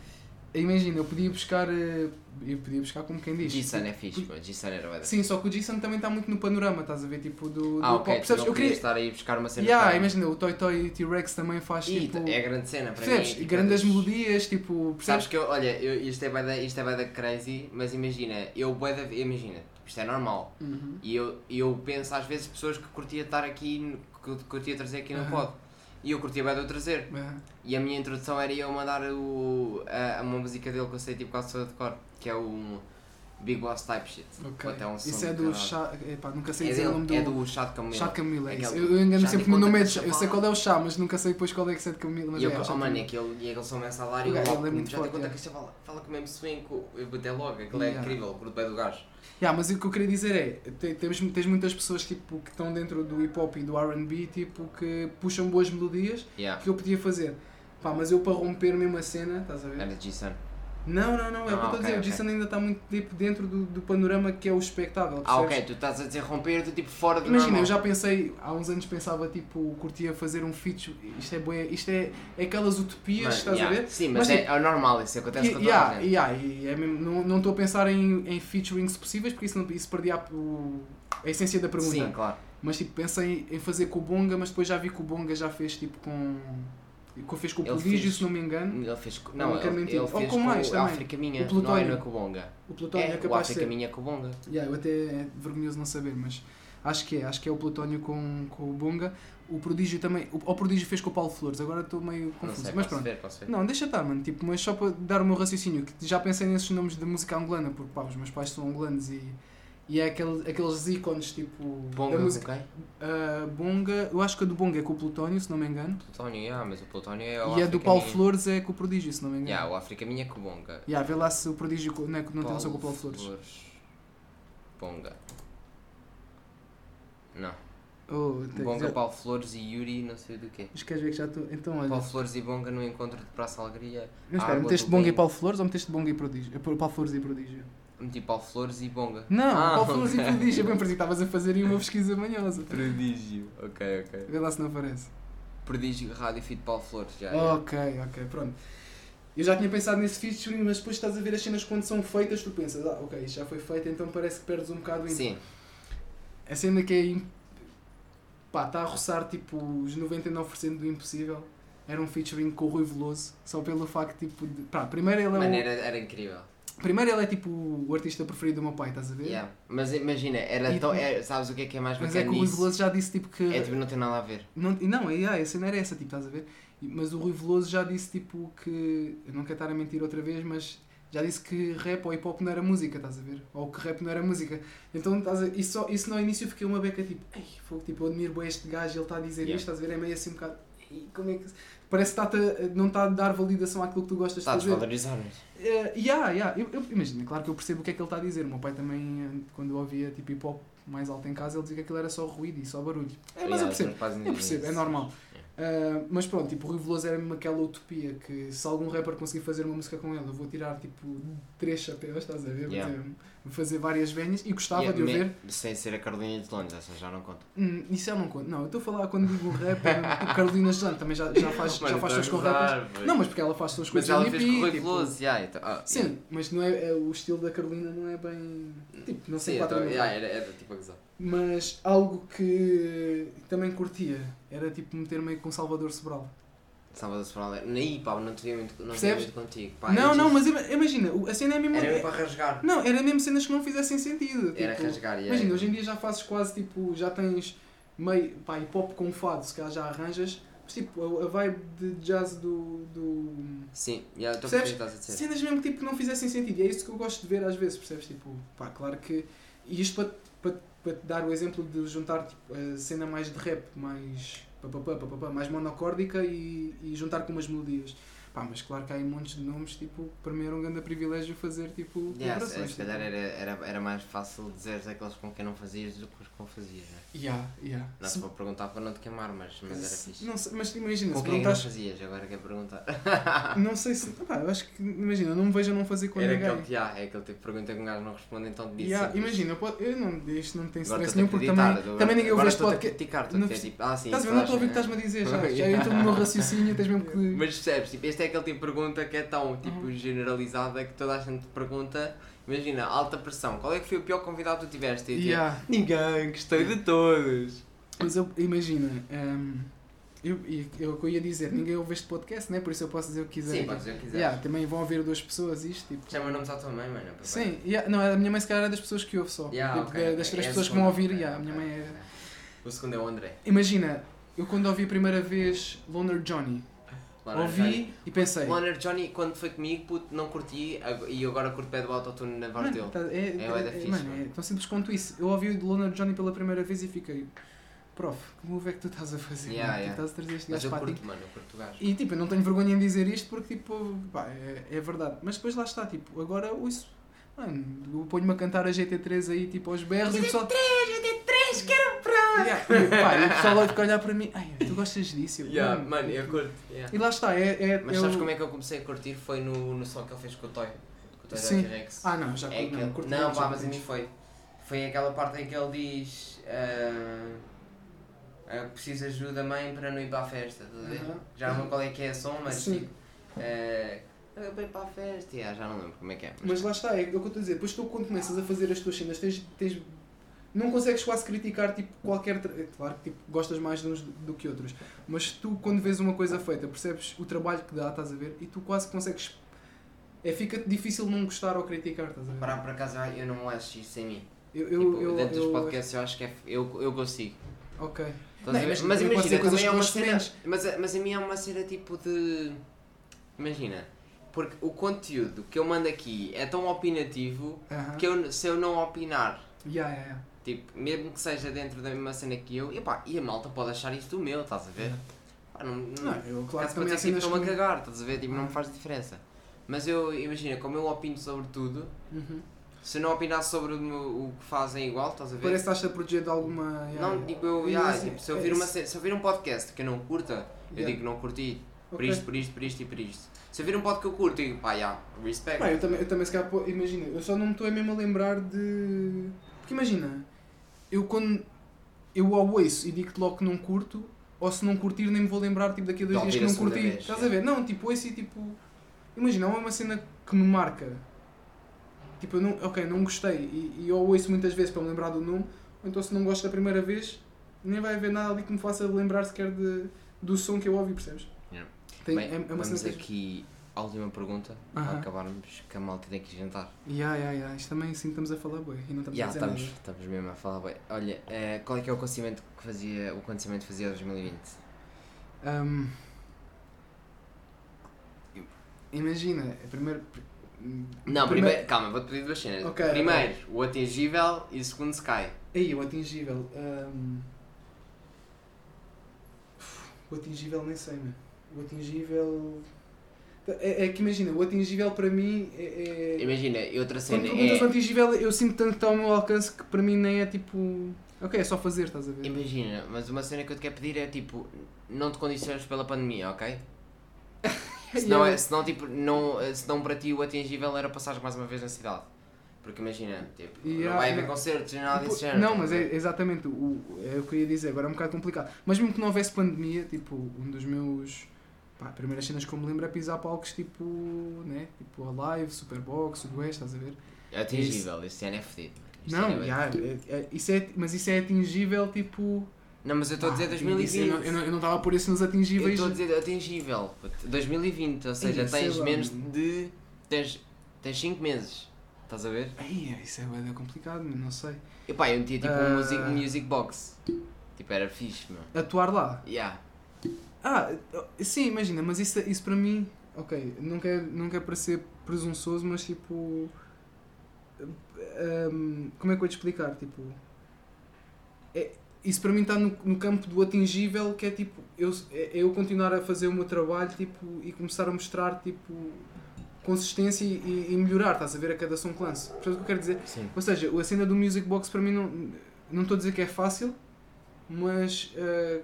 Imagina, eu podia buscar. eh, Eu podia buscar como quem diz. G-Sun é fixe, mas G-Sun era da- Sim, só que o Jason também está muito no panorama, estás a ver? Tipo, do. Ah, do ok, pop. não eu querias queria. estar aí a buscar uma cena Yeah, imagina, o Toy Toy T-Rex também faz Ih, tipo. é grande cena para percebes? mim. tipo, grandes das- melodias, tipo. Sabes Percebes? que eu, olha, eu, isto, é bué da, isto é bué da crazy, mas imagina, eu imagina, isto é normal. Uhum. E eu, eu penso às vezes pessoas que curtia estar aqui, que curtia trazer aqui no Aham. pod. E eu curtia bué de o trazer. É. E a minha introdução era eu mandar o, a, uma música dele que eu sei tipo quase toda de cor, que é o Big Boss Type Shit. Até um Isso é do do chá. Epá, nunca sei É, dizer o nome dele, do. é do Chá de Camelo. Chá de Camila, é. Aquele- Eu, engano sempre no nome é que de chá. se Eu sei qual é o chá, mas nunca sei depois qual é que é de Camila. Mas E é, eu, chá oh mano, Camila. e aquele, e aquele som me a salar e O eu gajo, logo, ele é muito já te forte, conta é. que isto fala, fala com o mesmo swing, eu botei logo, aquilo é incrível, o grupo é do gajo. Yeah, mas o que eu queria dizer é, te- temos, tens muitas pessoas tipo, que estão dentro do hip hop e do R&B tipo, que puxam boas melodias Yeah. que eu podia fazer. Pá, mas eu para romper mesmo a cena, estás a ver? Era G-Sun. Não, não, não, é o que eu estou a dizer. O ok. Jason ainda está muito tipo, dentro do, do panorama que é o espectável. Ah, ok, tu estás a dizer romper, tu tipo fora do Imagina, normal. eu já pensei, há uns anos pensava tipo, curtia fazer um feature, isto é bué, isto é, é aquelas utopias, Mano, estás yeah. a ver? Sim, mas, Mas, é, é normal, isso acontece com toda a yeah, gente. yeah, e é mesmo, não estou a pensar em, em featurings possíveis porque isso, não, isso perdia a, o- a essência da pergunta. Sim, claro. Mas tipo, pensei em fazer com o Bonga, mas depois já vi que o Bonga já fez tipo com. Que fez com o Prodígio, se não me engano. Ele fez. Não, Não, ele, ele fez com mais também. África Minha, O não é Plutónio. Cubonga. O Plutónio é, É, o capaz de África. Minha Cubonga. Yeah, eu até é vergonhoso não saber, mas acho que é. Acho que é o Plutónio com, com o Bonga. O Prodígio também. O, o Prodígio fez com o Paulo Flores, agora estou meio confuso. sei, mas pronto. ver, ver. Não, deixa estar, mano. Tipo, mas só para dar o meu raciocínio, que já pensei nesses nomes de música angolana, porque pá, os meus pais são angolanos e, e é aquele, aqueles ícones tipo Bonga da música. com quem? Ah, Bonga, eu acho que a do Bonga é com o Plutónio, se não me engano. Plutónio, yeah, mas o Plutónio é o e a do Paulo Minha. Flores é com o Prodígio, se não me engano. Yeah, o África Minha é Cubonga. Yeah, vê lá se o Prodígio não, é, não tem noção com o Paulo Flores. Bonga. Não. Oh, Bonga, já- Paulo Flores e Yuri, não sei do quê. Mas queres ver que já estou. Então, olha. Paulo Flores e Bonga no encontro de Praça Alegria. Mas espera, meteste Bonga e. Paulo Flores ou meteste Bonga e Prodígio? Paulo Flores e Prodígio? Meti Paulo Flores e Bonga. Não, Ah, Paulo Flores e ok. Prodígio. Eu bem parecia que estavas a fazer aí uma pesquisa manhosa. Prodígio. Ok, ok. Vê lá se não aparece. Prodígio, Rádio Fit Paulo Flores. Já, Ok, ok, pronto. Eu já tinha pensado nesse featuring, mas depois estás a ver as cenas quando são feitas, tu pensas, ah, ok, isto já foi feito, então parece que perdes um bocado o ímpeto. Sim. A cena que é. pá, está a roçar tipo os 99% do impossível. Era um featuring com o Rui Veloso, só pelo facto tipo de. Pá, primeiro ele é, Mano, o... era, era incrível. Primeiro ele é tipo o artista preferido do meu pai, estás a ver? Yeah. Mas imagina, era E tão. tu- é- sabes o que é que é mais Mas é que o Rui nisso? Veloso já disse tipo que. É tipo, não tem nada a ver. Não, não, é, a cena era essa, tipo, estás a ver? E- Mas o Rui Veloso já disse tipo que. Eu não quero estar a mentir outra vez, mas já disse que rap ou hip hop não era música, estás a ver? Ou que rap não era música. Então, estás a isso, só- isso no início eu fiquei uma beca tipo, ei, fogo, tipo, eu admiro bem este gajo, ele está a dizer Yeah. isto, estás a ver? É meio assim um bocado. "Ei, Como é que. Parece que está não está a dar validação àquilo que tu gostas Está a de fazer. desvalorizar. Uh, yeah, yeah. Eu, eu, imagina, claro que eu percebo o que é que ele está a dizer. O meu pai também, eh, quando eu ouvia tipo hip hop mais alto em casa, ele dizia que aquilo era só ruído e só barulho. É, mas eu percebo. Eu percebo, é normal. Uh, mas pronto, tipo, o Rui Veloso era mesmo aquela utopia que se algum rapper conseguir fazer uma música com ele, eu vou tirar tipo três chapéus, estás a ver? Yeah. dizer, fazer várias venhas e gostava Yeah, de o ver. Sem ser a Carolina de Londres, essa já não conta. Hum, isso eu não conto. Não, eu estou a falar quando digo rapper, tipo, Carolina Jante também já, já faz, já faz sons com rappers. Não, mas porque ela faz sons com Mas ela fez com o Rui tipo, Veloso, yeah, então, ah, Sim, yeah. mas não é, é- o estilo da Carolina não é bem. Tipo, não sei Sim, quatro então, yeah, era, era tipo a gozar. Mas algo que também curtia era tipo meter meio com Salvador Sobral. Sábado para ler. Nem, pá, não teria muito, não Percebes? muito contigo. Pá, não, eu não, disse- mas ima- imagina, a cena é mesmo. Era é- mesmo para rasgar. Não, era mesmo cenas que não fizessem sentido. Era tipo, rasgar, e Imagina, era. hoje em dia já fazes quase tipo, já tens meio pá, hip hop com fado, se calhar já arranjas, mas tipo, a, vibe de jazz do. do Sim, estou a dizer. cenas mesmo tipo, que não fizessem sentido. E é isso que eu gosto de ver às vezes, percebes? Tipo, pá, claro que. E isto para, para, para te dar o exemplo de juntar tipo, a cena mais de rap, mais. pá, pá, pá, pá, pá, pá, mais monocórdica e, e juntar com umas melodias. Pá, mas claro que há aí montes de nomes, tipo, para mim era um grande privilégio fazer tipo Yeah, se calhar tipo. era, era, era mais fácil dizer aqueles com quem não fazias do que os com fazias, né? Yeah, yeah. Não Se- vou perguntar para não te queimar, mas, mas era fixe. Não sei, mas imagina, com se quem é que não perguntas. fazias? Agora quer perguntar. Não sei se. Pá, eu acho que. Imagina, eu não me vejo a não fazer com Era ninguém. aquele, yeah, é aquele tipo de pergunta que um gajo não responde, então te disse. Yeah, imagina, eu, posso- eu não, isto não tem stress nenhum porque também, agora- também ninguém ouve este podcast. criticar, Não dizer tipo, ah sim, Estás a ver? Não estou a ouvir o que estás-me a dizer já. Já entro no meu raciocínio, tens mesmo que. Mas percebes, tipo, este é aquele tipo de pergunta que é tão tipo, generalizada que toda a gente pergunta. Imagina, alta pressão, qual é que foi o pior convidado que tu tiveste? Yeah. Ninguém, gostei de todos. Mas eu, imagina, hum, eu, eu, que eu ia dizer, ninguém ouve este podcast, né? por isso eu posso dizer o que quiser. Sim, podes dizer o que quiseres. Yeah, também vão ouvir duas pessoas isto. Tipo, Chama nomes à tua mãe, mano. papai. sim, yeah, não, a minha mãe se calhar é das pessoas que ouve só. Yeah, Tipo, ok, da- ok. Das três É pessoas que vão ouvir, yeah, a minha mãe é. O segundo é o André. Imagina, eu quando ouvi a primeira vez Loner Johnny, Ouvi Johnny. e pensei. Loner Johnny, quando foi comigo, puto, não curti e agora curto pé do autotune na voz dele. tá- é, É é- fixe, mano, é tão simples quanto isso. Eu ouvi o Loner Johnny pela primeira vez e fiquei, prof, que move é que tu estás a fazer? Yeah, mano? Tu yeah. estás a trazer este gajo para ti. curto, mano, eu curto gajo. E tipo, eu não tenho vergonha em dizer isto porque tipo, pá, é, é verdade. Mas depois lá está, tipo, agora ouço. Mano, eu ponho-me a cantar a GT3 aí, tipo, aos berros e o pessoal. GT3, quero. Yeah, e, pá, e o pessoal olhar para mim, ai, tu gostas disso? Eu, Yeah, mano, eu curto. yeah. E lá está, é. é Mas é sabes o- como é que eu comecei a curtir? Foi no, no som que ele fez com o Toy. Com o Toy Sim. da T-Rex. Ah, não, já É não, curto não, pá, mas a mim foi. Foi aquela parte em que ele diz. ah, ah, preciso de ajuda, mãe, para não ir para a festa. a ver? Aham. Já não lembro qual é que é a som, mas Sim. tipo. eu vou ir para a festa. Yeah, já não lembro como é que é. Mas lá está, é o que eu estou a dizer. Depois tu, quando começas a fazer as tuas cenas, tens, tens- não consegues quase criticar tipo, qualquer. é Claro que tipo, gostas mais de uns do, que outros, mas tu, quando vês uma coisa feita, percebes o trabalho que dá, estás a ver, e tu quase consegues. É, fica-te difícil não gostar ou criticar, estás a ver? Parar por acaso, eu não acho isso em mim. Eu, eu, tipo, eu, dentro dos eu- podcasts eu acho que é, eu, eu consigo. Ok. Não, mas mas imagina, também é uma cena. Mas, a- mas a mim é uma cena tipo de. Imagina, porque o conteúdo que eu mando aqui é tão opinativo Aham. que eu, se eu não opinar, Yeah, yeah, yeah. Tipo, mesmo que seja dentro da mesma cena que eu, epá, e a malta pode achar isso do meu, estás a ver? Pá, não, não, Não, eu, claro que também tipo, estou-me a cagar, estás a ver? Tipo, não me faz diferença. Mas eu, imagina, como eu opino sobre tudo, Uhum. se não opinasse sobre o, o que fazem igual, estás a ver? Parece que estás a proteger de alguma. yeah, Não, yeah. tipo, eu, E yeah, assim, tipo, se, eu é vir uma, se eu vir um podcast que eu não curta, eu digo que não curti, por isto, por isto, por isto e por isto. Se eu vir um podcast que eu curto, eu digo, pá, yeah, respect. Pá, eu também, eu também se calhar, imagina, eu só não me estou a mesmo a lembrar de. Porque imagina, eu quando eu ao ouço e digo-te logo que não curto, ou se não curtir nem me vou lembrar tipo, daqui a dois dias que não curti. vez, Estás é. a ver? Não, tipo, ouço e tipo. Imagina, é uma cena que me marca. Tipo, eu não, ok, não gostei e, e eu ouço muitas vezes para me lembrar do nome, ou então se não gosto da primeira vez, nem vai haver nada ali que me faça lembrar sequer de, do som que eu ouvi, percebes? Yeah. Tem, Bem, é, é uma vamos cena aqui à última pergunta, para Aham. acabarmos, que a malta tem que jantar. Ya, ya, ya. Isto também sim estamos a falar bem e não estamos Já, a dizer estamos, nada. estamos mesmo a falar bem. Olha, eh, qual é que é o acontecimento que fazia, o acontecimento que fazia em 2020? Ahm, imagina, primeiro. Não, primeiro. primeiro, calma, vou-te pedir duas cenas. Ok, primeiro, o atingível e o segundo Sky. Aí, o atingível. ahm, o atingível nem sei, mano. O atingível. É, é que imagina, o atingível para mim é. é... Imagina, outra cena Quando perguntas o é. atingível, eu sinto tanto que está ao meu alcance que para mim nem é tipo. Ok, é só fazer, estás a ver? Imagina, mas uma cena que eu te quero pedir é tipo, não te condiciones pela pandemia, ok? Senão, é, senão, tipo, não, senão para ti o atingível era passares mais uma vez na cidade. Porque imagina, tipo, Yeah, não vai haver não. concertos nada desse Tipo, género. não, tá mas é exatamente o, é o que eu ia dizer, agora é um bocado complicado. Mas mesmo que não houvesse pandemia, tipo, um dos meus pá, primeiras cenas que eu me lembro é pisar palcos tipo, né? Tipo a Live, Superbox, o Oeste, estás a ver? É atingível, este ano é fedido. Não, é já, é- é- isso é, mas isso é atingível tipo Não, mas eu estou a dizer Ah, 2020. Eu não- eu eu estava a pôr isso nos Eu atingíveis. estou a dizer atingível. puto. 2020, ou seja, sei tens lá, menos de. Tens, tens 5 meses. Estás a ver? Ai, isso é bué complicado, não sei. E pá, eu metia tipo Ah. um music, music box. Tipo, era fixe, meu. Atuar lá. Yeah. Ah, sim, imagina, mas isso, isso para mim, ok, não quer, não quer parecer presunçoso, mas tipo. hum, como é que eu vou te explicar? Tipo. É, isso para mim está no, no campo do atingível, que é tipo. Eu, é eu continuar a fazer o meu trabalho tipo, e começar a mostrar tipo, consistência e, e melhorar, estás a ver a cada som que. Percebes o que eu quero dizer? Sim. Ou seja, a cena do Music Box para mim não não estou a dizer que é fácil, mas eh,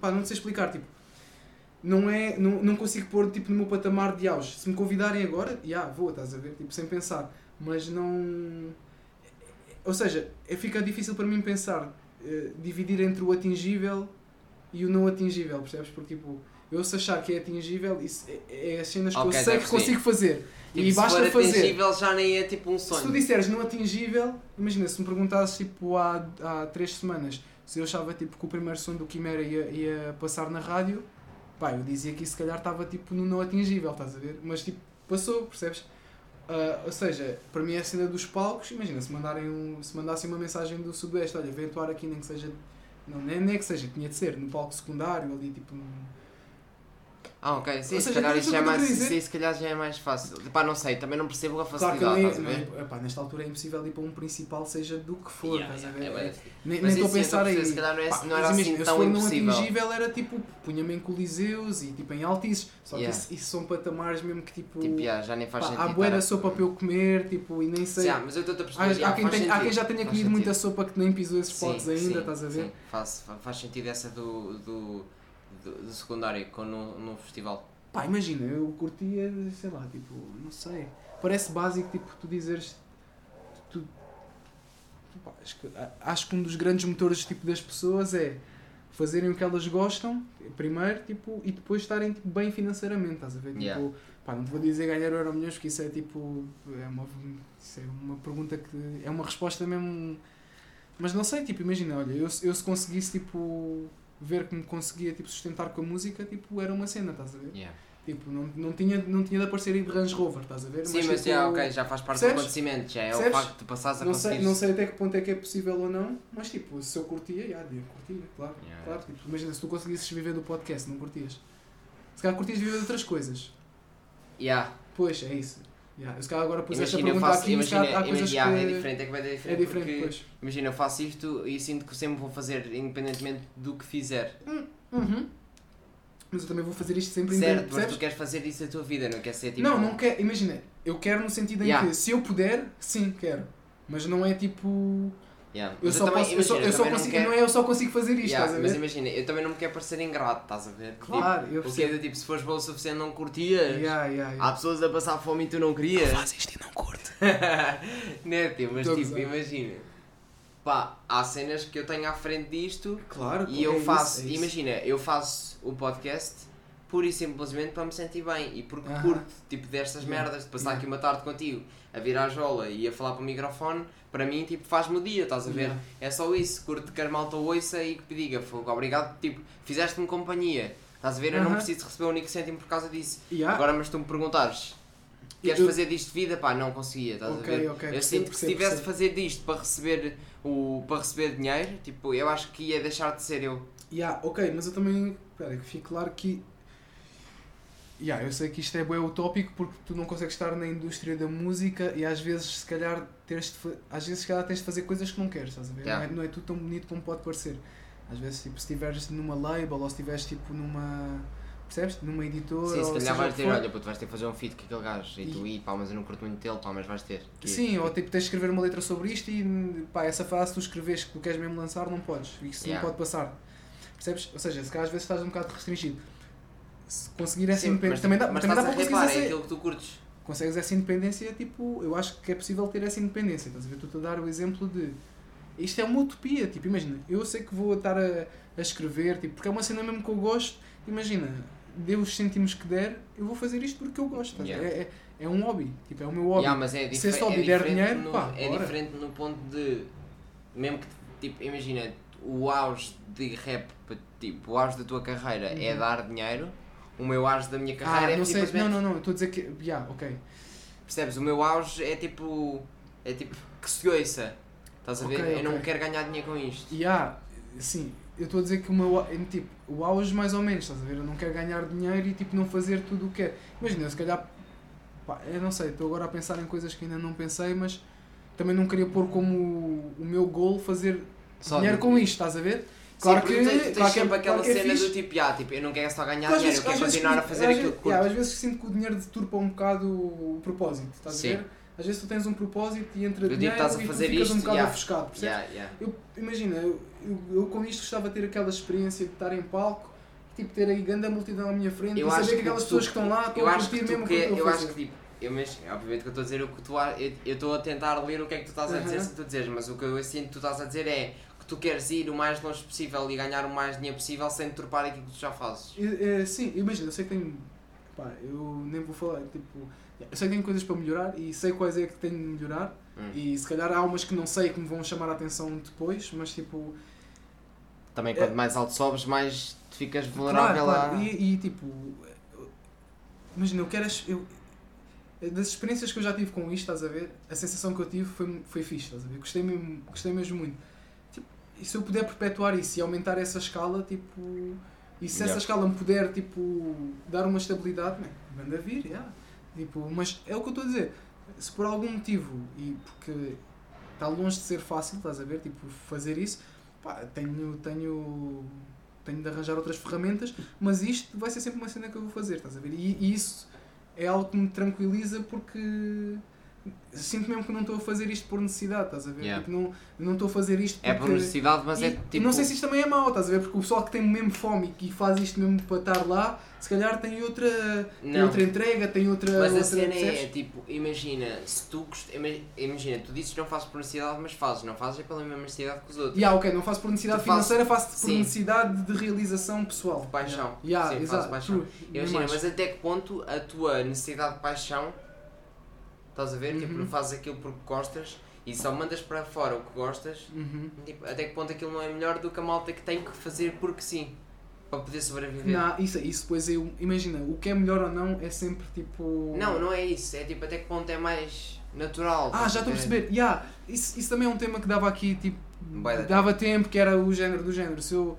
pá, não sei explicar, tipo, não é, não, não consigo pôr tipo no meu patamar de auge. Se me convidarem agora, já vou, estás a ver, tipo, sem pensar, mas não ou seja, é, fica difícil para mim pensar, eh, dividir entre o atingível e o não atingível, percebes? Porque tipo, eu se achar que é atingível, isso é, é as cenas que eu sei que consigo fazer. Tipo, e se basta fazer. atingível já nem é tipo um Se tu sonho. disseres não atingível, imagina, se me perguntasses tipo há, há três semanas se eu achava tipo que o primeiro som do Quimera ia, ia passar na rádio, pá, eu dizia que isso se calhar estava tipo no não atingível, estás a ver? Mas tipo, passou, percebes? Ah, ou seja, para mim é a cena dos palcos, imagina, se mandarem um, se mandassem uma mensagem do Sudoeste, olha, vem atuar aqui nem que seja, não, nem, nem que seja, tinha de ser, no palco secundário, ali tipo Ah, ok. Sim, se seja, calhar isso já é mais. dizer? Sim, se calhar já é mais fácil. Pá, não sei, também não percebo a Claro facilidade, que não é, a não é- epá, nesta altura é impossível ir para um principal, seja do que for, Yeah, estás a yeah, ver? é bem- Nem estou a pensar a aí. se calhar não é- Pá, não era assim se tão não impossível. atingível era tipo, punha-me em coliseus e tipo em altices. Só Yeah. que isso, isso são patamares mesmo que tipo. Tipo, yeah, já nem faz pá, sentido. há bué da estar a- sopa para eu comer, tipo, e nem sei. Sim, ah, mas eu estou a Há, perceber. há yeah, quem há quem já tenha comido muita sopa que nem pisou esses potes ainda, estás a ver? Sim, faz sentido essa do, do, do, do secundário com no, no festival. Pá, imagina, eu curtia, sei lá, tipo, não sei. Parece básico, tipo, tu dizeres. Tu, tu- pá, acho, que, acho que um dos grandes motores tipo, das pessoas é fazerem o que elas gostam, primeiro, tipo, e depois estarem tipo, bem financeiramente, estás a ver? Tipo, Yeah. pá, não te vou dizer ganhar euro milhões, porque isso é tipo. É uma, isso é uma pergunta que. É uma resposta mesmo. Mas não sei, tipo, imagina, olha, eu, eu se conseguisse, tipo, ver que me conseguia, tipo, sustentar com a música, tipo, era uma cena, estás a ver? Yeah. Tipo, não, não, tinha, não tinha de aparecer aí de Range Rover, estás a ver? Sim, mas tipo, já, ok, já faz parte percebes? do acontecimento. Já é o Percebes? facto de passares a Não conseguir. sei, não sei até que ponto é que é possível ou não, mas tipo, se eu curtia, já, eu curtia, claro. Yeah. claro tipo, imagina, se tu conseguisses viver do podcast, não curtias. Se calhar curtias viver de outras coisas. Yeah. Pois, é isso. Yeah. Se calhar agora pus esta Imagina, eu pergunta faço. aqui, Imagina, há coisas imagina, que... é diferente, é que vai ser É diferente. diferente, porque. Imagina, eu faço isto e sinto que sempre vou fazer, independentemente do que fizer. Uhum. Mas eu também vou fazer isto sempre certo, mas tu queres fazer isso a tua vida, não quer ser tipo. Não, não quero, imagina, eu quero no sentido em Yeah. que se eu puder, sim, quero. Mas não é tipo... Yeah. Eu Mas só, também- posso, eu só, imagina, eu só também não consigo, quero- não é eu só consigo fazer isto, Yeah, estás a mas ver? imagina, eu também não me quero parecer ingrato, estás a ver? Claro, eu tipo, porque é percebo. do tipo, se fores bom o suficiente não curtias, Yeah, yeah, yeah. há pessoas a passar fome e tu não querias. Faz isto e não curte. né, tio, mas tipo, imagina. Pá, há cenas que eu tenho à frente disto Claro, e é eu isso, faço, é isso. imagina, eu faço o podcast pura e simplesmente para me sentir bem e porque Aham. curto, tipo, destas merdas, de passar Yeah. aqui uma tarde contigo a virar a jola e a falar para o microfone, para mim, tipo, faz-me o dia, estás a ver? Yeah. É só isso, curto que a malta ouça e que diga, fogo, obrigado, tipo, fizeste-me companhia, estás a ver? Eu não Aham. preciso receber um único cêntimo por causa disso. Yeah. Agora, mas tu me perguntares, queres Eu- fazer disto de vida? Pá, não conseguia, estás Ok, a ver? ok, eu sinto que se tivesse de fazer disto para receber, o, para receber dinheiro, tipo, eu acho que ia deixar de ser eu. Yeah, ok, mas eu também. Espera, que fique claro que. Yeah, eu sei que isto é bem utópico porque tu não consegues estar na indústria da música e às vezes se calhar teres de, às vezes se calhar tens de fazer coisas que não queres, estás a ver? Yeah. Não, é, não é tudo tão bonito como pode parecer. Às vezes tipo, se estiveres numa label ou se estiveres tipo numa. Percebes? Numa editora. Sim, se calhar vais for. olha, puto, vais ter que fazer um feat com aquele gajo. E tu, E- e pá, mas eu não curto muito dele, pá, mas vais ter. Que- Sim, ou tipo tens de escrever uma letra sobre isto e pá, essa frase tu escreves que tu queres mesmo lançar, não podes. Isso Yeah. não pode passar. Percebes? Ou seja, se calhar às vezes estás um bocado restringido. Se conseguir essa independência. mas, Também dá, mas também dá para conseguir reparar, é essa, aquilo que tu curtes. consegues essa independência, tipo, eu acho que é possível ter essa independência. Estás a ver? Tu a dar o exemplo de. Isto é uma utopia, tipo, imagina, eu sei que vou estar a, a escrever, tipo, porque é uma cena mesmo que eu gosto, imagina, dê os cêntimos que der, eu vou fazer isto porque eu gosto. Yeah. É, é, é um hobby, tipo, é o meu hobby. Yeah, mas é Se esse hobby é der dinheiro, no, pá, é bora. diferente no ponto de. Mesmo que, tipo, imagina, o auge de rap, tipo, o auge da tua carreira é Uhum. dar dinheiro, o meu auge da minha Ah, carreira é não sei, simplesmente. não, não, não, estou a dizer que. Yeah, ok. Percebes? O meu auge é tipo. É tipo que se ouça. Estás a ver? Ok, Eu não quero ganhar dinheiro com isto. E há, sim, eu estou a dizer que o meu, em, tipo, o auge mais ou menos, estás a ver? Eu não quero ganhar dinheiro e tipo não fazer tudo o que quero. Imagina, se calhar, pá, eu não sei, estou agora a pensar em coisas que ainda não pensei, mas também não queria pôr como o, meu goal fazer Só dinheiro de- com isto, estás a ver? Sim, Claro porque que, tu tu claro que é- sempre aquela claro é cena fixe. do tipo, ah, tipo, eu não quero só ganhar dinheiro, vezes- eu quero continuar a fazer às aquilo que curto. yeah, às vezes sinto que o dinheiro deturpa um bocado o propósito, estás Sim. a ver? Às vezes tu tens um propósito e entra Eu digo, dinheiro estás a e tu ficas um isto, bocado yeah. ofuscado, percebes? Yeah, yeah. Eu, imagina, eu, eu, eu com isto gostava de ter aquela experiência de estar em palco, tipo, ter aí grande multidão à minha frente Eu e saber que que aquelas tu- pessoas que estão lá estão a curtir mesmo o que, eu eu acho que tipo, eu, mas, obviamente que eu estou a dizer o que tu eu estou a tentar ler o que é que tu estás a dizer se tu dizes, mas o que eu sinto que tu estás a dizer é que tu queres ir o mais longe possível e ganhar o mais dinheiro possível sem deturpar aquilo que tu já fazes. É, é, sim, imagina, eu sei que tenho. Pá, eu nem vou falar, tipo. Eu sei que tenho coisas para melhorar e sei quais é que tenho de melhorar. Hum. E se calhar há umas que não sei que me vão chamar a atenção depois, mas tipo. Também É. quanto mais alto sobes, mais tu ficas vulnerável Claro, claro. a. E, e, tipo. Imagina, eu quero. as- Eu, das experiências que eu já tive com isto, estás a ver? A sensação que eu tive foi, foi fixe, estás a ver? Gostei mesmo, gostei mesmo muito. E se eu puder perpetuar isso e aumentar essa escala, tipo. E se Yeah. essa escala me puder, tipo, dar uma estabilidade, man, manda vir, yeah. Tipo, mas é o que eu estou a dizer. Se por algum motivo, e porque está longe de ser fácil, estás a ver? Tipo, fazer isso, pá, tenho, tenho, tenho de arranjar outras ferramentas, mas isto vai ser sempre uma cena que eu vou fazer, estás a ver? E, e isso é algo que me tranquiliza porque sinto mesmo que não estou a fazer isto por necessidade, estás a ver? Yeah. Tipo, não, não estou a fazer isto porque... É por necessidade, mas e, é e tipo. não sei se isto também é mau, estás a ver? Porque o pessoal que tem mesmo fome e que faz isto mesmo para estar lá, se calhar tem outra, tem outra entrega, tem outra. Mas a outra cena é, percebes? tipo, imagina, se tu gost... ima- imagina, tu dizes que não fazes por necessidade, mas fazes, não fazes é pela mesma necessidade que os outros. Yeah, ok, não faço por necessidade Tu fazes- financeira, faço por Sim. necessidade de realização pessoal. De paixão. Yeah, Sim, fazes exato. paixão. Imagina, mas até que ponto a tua necessidade de paixão, estás a ver, que é Uhum. porque fazes aquilo porque gostas e só mandas para fora o que gostas, Uhum. tipo, até que ponto aquilo não é melhor do que a malta que tem que fazer porque sim, para poder sobreviver. Não, isso, isso depois eu. Imagina, o que é melhor ou não é sempre tipo. Não, não é isso, é tipo até que ponto é mais natural. Ah, já estou a perceber. Yeah, isso, isso também é um tema que dava aqui, tipo, dava tempo, que era o género do género. Se eu,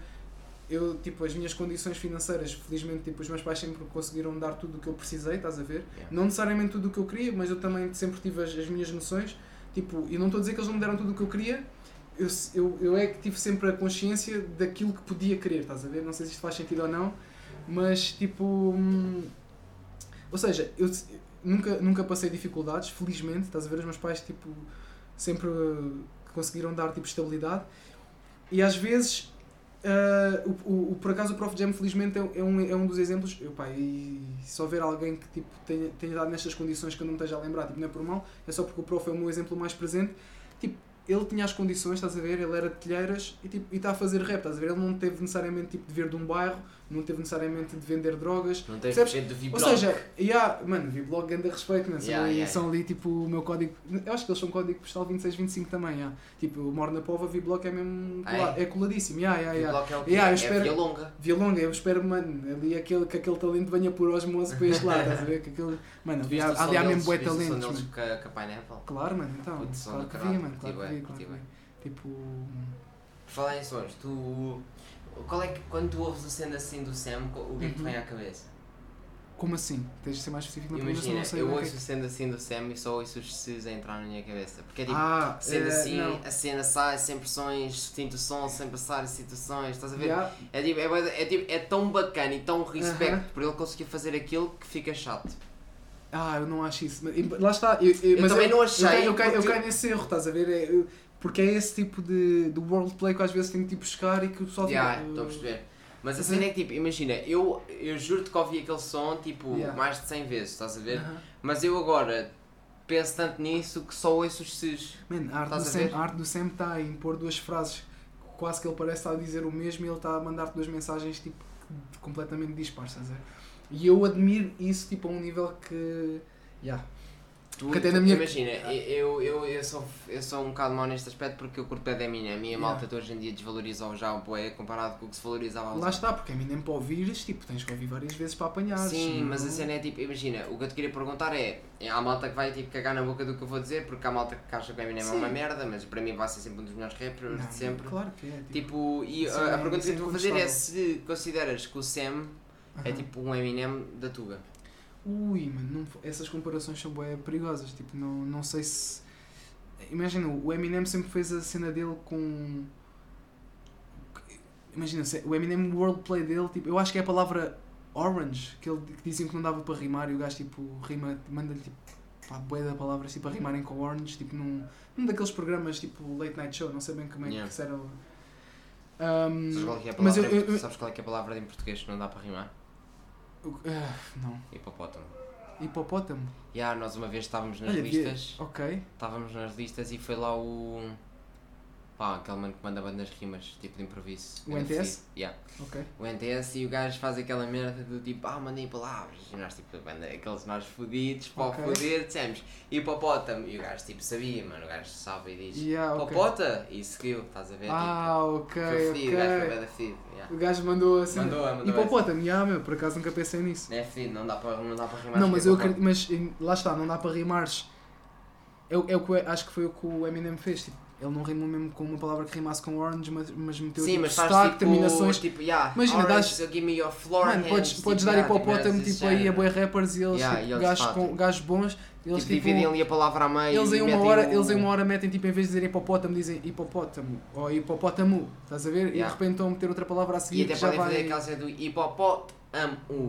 eu, tipo, as minhas condições financeiras, felizmente, tipo, os meus pais sempre conseguiram dar tudo o que eu precisei, estás a ver? Yeah. Não necessariamente tudo o que eu queria, mas eu também sempre tive as, as minhas noções. Tipo, e não estou a dizer que eles não me deram tudo o que eu queria, eu, eu, eu é que tive sempre a consciência daquilo que podia querer, estás a ver? Não sei se isto faz sentido ou não, mas tipo. hum, ou seja, eu nunca, nunca passei dificuldades, felizmente, estás a ver? Os meus pais, tipo, sempre conseguiram dar tipo estabilidade e às vezes. Uh, o, o, por acaso o Prof. Jam felizmente é, é um, é um dos exemplos. Eu, pá, e se houver alguém que tipo, tenha, tenha dado nestas condições que eu não me esteja a lembrar, tipo, não é por mal, é só porque o Prof. é o meu exemplo mais presente ele tinha as condições, estás a ver? Ele era de telheiras e tipo, está a fazer rap, estás a ver? Ele não teve necessariamente tipo, de vir de um bairro, não teve necessariamente de vender drogas. Não gente de Ou vibrar. seja, yeah, mano, Vblog ganda respeito, são, Yeah, ali, yeah. são ali tipo o meu código. Eu acho que eles são código postal 2625 também, yeah. Tipo, eu moro na Pova, Vblog é mesmo Ah, é? colado, é coladíssimo, yeah, yeah, yeah. É o quê? Yeah, eu é espero- via longa. Via longa, eu espero, mano, ali aquele, que aquele talento venha por osmose para este lado, estás a ver? Que aquele, mano, viste havia, havia mesmo bué viste talentos, mano. com a- com a Pineapple? Claro, mano, então, Putz, claro que vi, mano, claro que vi, claro que vi. Tipo, Por falar em sons, tu. Qual é que, quando tu ouves o sendo assim do Sam, o que é que Uhum. vem à cabeça? como assim? Tens de ser mais específico na Imagina, não sei eu ouço o é que- sendo assim do Sam e só ouço os Cs a entrar na minha cabeça. Porque é tipo, Ah, sendo eh, assim, não. a cena sai sem pressões, sinto o som sem passar em situações, estás a ver? Yeah. É, tipo, é, é, tipo, é tão bacana e tão respeito Aham. por ele conseguir fazer aquilo que fica chato. Ah, eu não acho isso. Mas- Lá está. Eu, eu- Eu mas também não achei, Eu caio, eu caio, eu caio nesse erro, estás a ver? É, eu- porque é esse tipo de, de worldplay que às vezes tenho que tipo buscar e que o pessoal fica, estou a perceber. Mas a Estás a cena é que tipo, imagina, eu, eu juro-te que ouvi aquele som tipo Yeah. mais de 100 vezes, estás a ver? Aham. Mas eu agora penso tanto nisso que só ouço os Cs. Man, a arte, do Sam, ver? a arte do Sam está a impor duas frases quase que ele parece estar a dizer o mesmo e ele está a mandar-te duas mensagens tipo completamente dispares, estás a ver? E eu admiro isso tipo a um nível que. Yeah. Tu, tu- na minha- Imagina, eu, eu, eu, sou, eu sou um bocado mau neste aspecto porque eu curto bem da Eminem. A minha Yeah. malta de hoje em dia desvalorizam já o poé comparado com o que se valorizava Lá está, porque a mim nem para ouvires, tipo, tens que ouvir várias vezes para apanhar. Sim, senão- mas a cena é tipo, imagina, o que eu te queria perguntar é, é há malta que vai tipo cagar na boca do que eu vou dizer, porque há malta que acha que o Eminem é uma merda, mas para mim vai ser sempre um dos melhores rappers Não, de sempre. Claro que é. Tipo, Tipo, e Sim, a, a é- pergunta que é eu te vou fazer é se consideras que o Sam é aham. tipo um Eminem da Tuga. Ui, mano, não- essas comparações são bem perigosas. Tipo, não, não sei se. Imagina, o Eminem sempre fez a cena dele com. Imagina, se- o Eminem, o wordplay dele, tipo, eu acho que é a palavra orange, que, ele, que diziam que não dava para rimar e o gajo, tipo, rima, manda-lhe, tipo, pá, bué da palavras, tipo, a rimarem com orange, tipo, num, num daqueles programas, tipo, late night show, não sei bem como é Yeah. que era. Um, Sabes qual é é a mas palavra, em- eu- eu- sabes qual é que é a palavra em português que não dá para rimar? Ah, não. Hipopótamo. Hipopótamo. E ah, nós uma vez estávamos nas Olha, vi- listas, Ok. estávamos nas listas e foi lá o. Pá, aquele mano que manda bandas rimas, tipo de improviso. O NTS? Yeah. Ok. O NTS e o gajo faz aquela merda do tipo, ah, mandem palavras. E nós, tipo, banda, aqueles nós fodidos, para Ok. o foder, dissemos hipopótamo. E o gajo, tipo, sabia, mano, o gajo sabe e diz, Yeah, ok. hipopota! E seguiu, estás a ver? Ah, tipo, ok, foi fedido, o gajo foi bem fedido. Yeah. O gajo mandou assim. Mandou, mandou Hipopótamo, yeah, meu, por acaso nunca pensei nisso. É fedido, não dá para, não dá para rimar. Não, mas eu hipopótamo. acredito, mas lá está, não dá para rimares. É, é o que eu- acho que foi o que o Eminem fez. Tipo, ele não rimou mesmo com uma palavra que rimasse com orange, mas, mas meteu Sim, tipo, mas sotaque, tipo, terminações. tipo, yeah, Imagina, orange, dás- give me your floor Mano, hands, podes, tipo, podes dar yeah, hipopótamo tipo, desse aí a boi rappers e eles, Yeah, tipo, e eles, gajos, com, tipo, gajos bons. Eles, Tipo, tipo, dividem ali a palavra a meio eles, em e uma hora, o- eles em uma hora metem tipo, em vez de dizer hipopótamo, dizem hipopótamo ou hipopótamo. Estás a ver? E de Yeah. repente estão a meter outra palavra a E seguir até que já podem fazer vai. aquela cena do hipopótamo,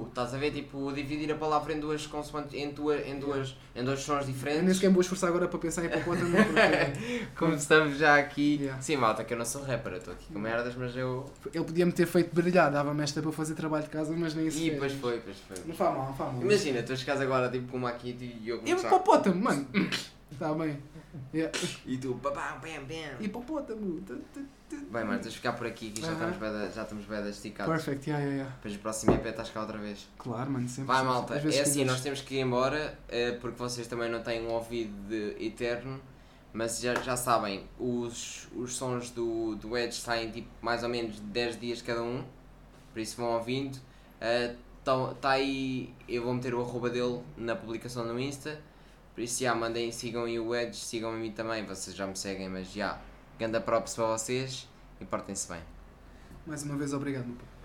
estás a ver? Tipo, dividir a palavra em duas consoantes, em, duas, em, duas, em dois sons Eu nem diferentes. sequer me vou esforçar agora para pensar em hipopótamo porque Como estamos já aqui. Yeah. Sim, malta, que eu não sou rapper, eu estou aqui com merdas, mas eu. ele podia-me ter feito brilhar, dava-me esta para fazer trabalho de casa, mas nem isso. E pois foi, pois foi. Não faz mal, não faz mal. Imagina, tu chegas agora tipo com uma aqui e eu começar. hipopótamo, mano. Está bem. Yeah. E tu, babá, bam, bam. Hipopótamo. Bem, mano, tens de ficar por aqui que já Aham. estamos bué da- já estamos bem esticados. Perfect, yeah, yeah, yeah. Depois o próximo EP estás cá outra vez. Claro, mano, sempre. Vai malta, é assim, quiseres. nós temos que ir embora eh, porque vocês também não têm um ouvido eterno, mas já, já sabem, os, os sons do, do Edge saem tipo mais ou menos 10 dias cada um, por isso vão ouvindo. Está aí, eu vou meter o arroba dele na publicação no Insta, por isso já mandem, sigam aí o Edge, sigam a mim também, vocês já me seguem, mas já, ganda props para vocês e portem-se bem. Mais uma vez, obrigado, meu pai.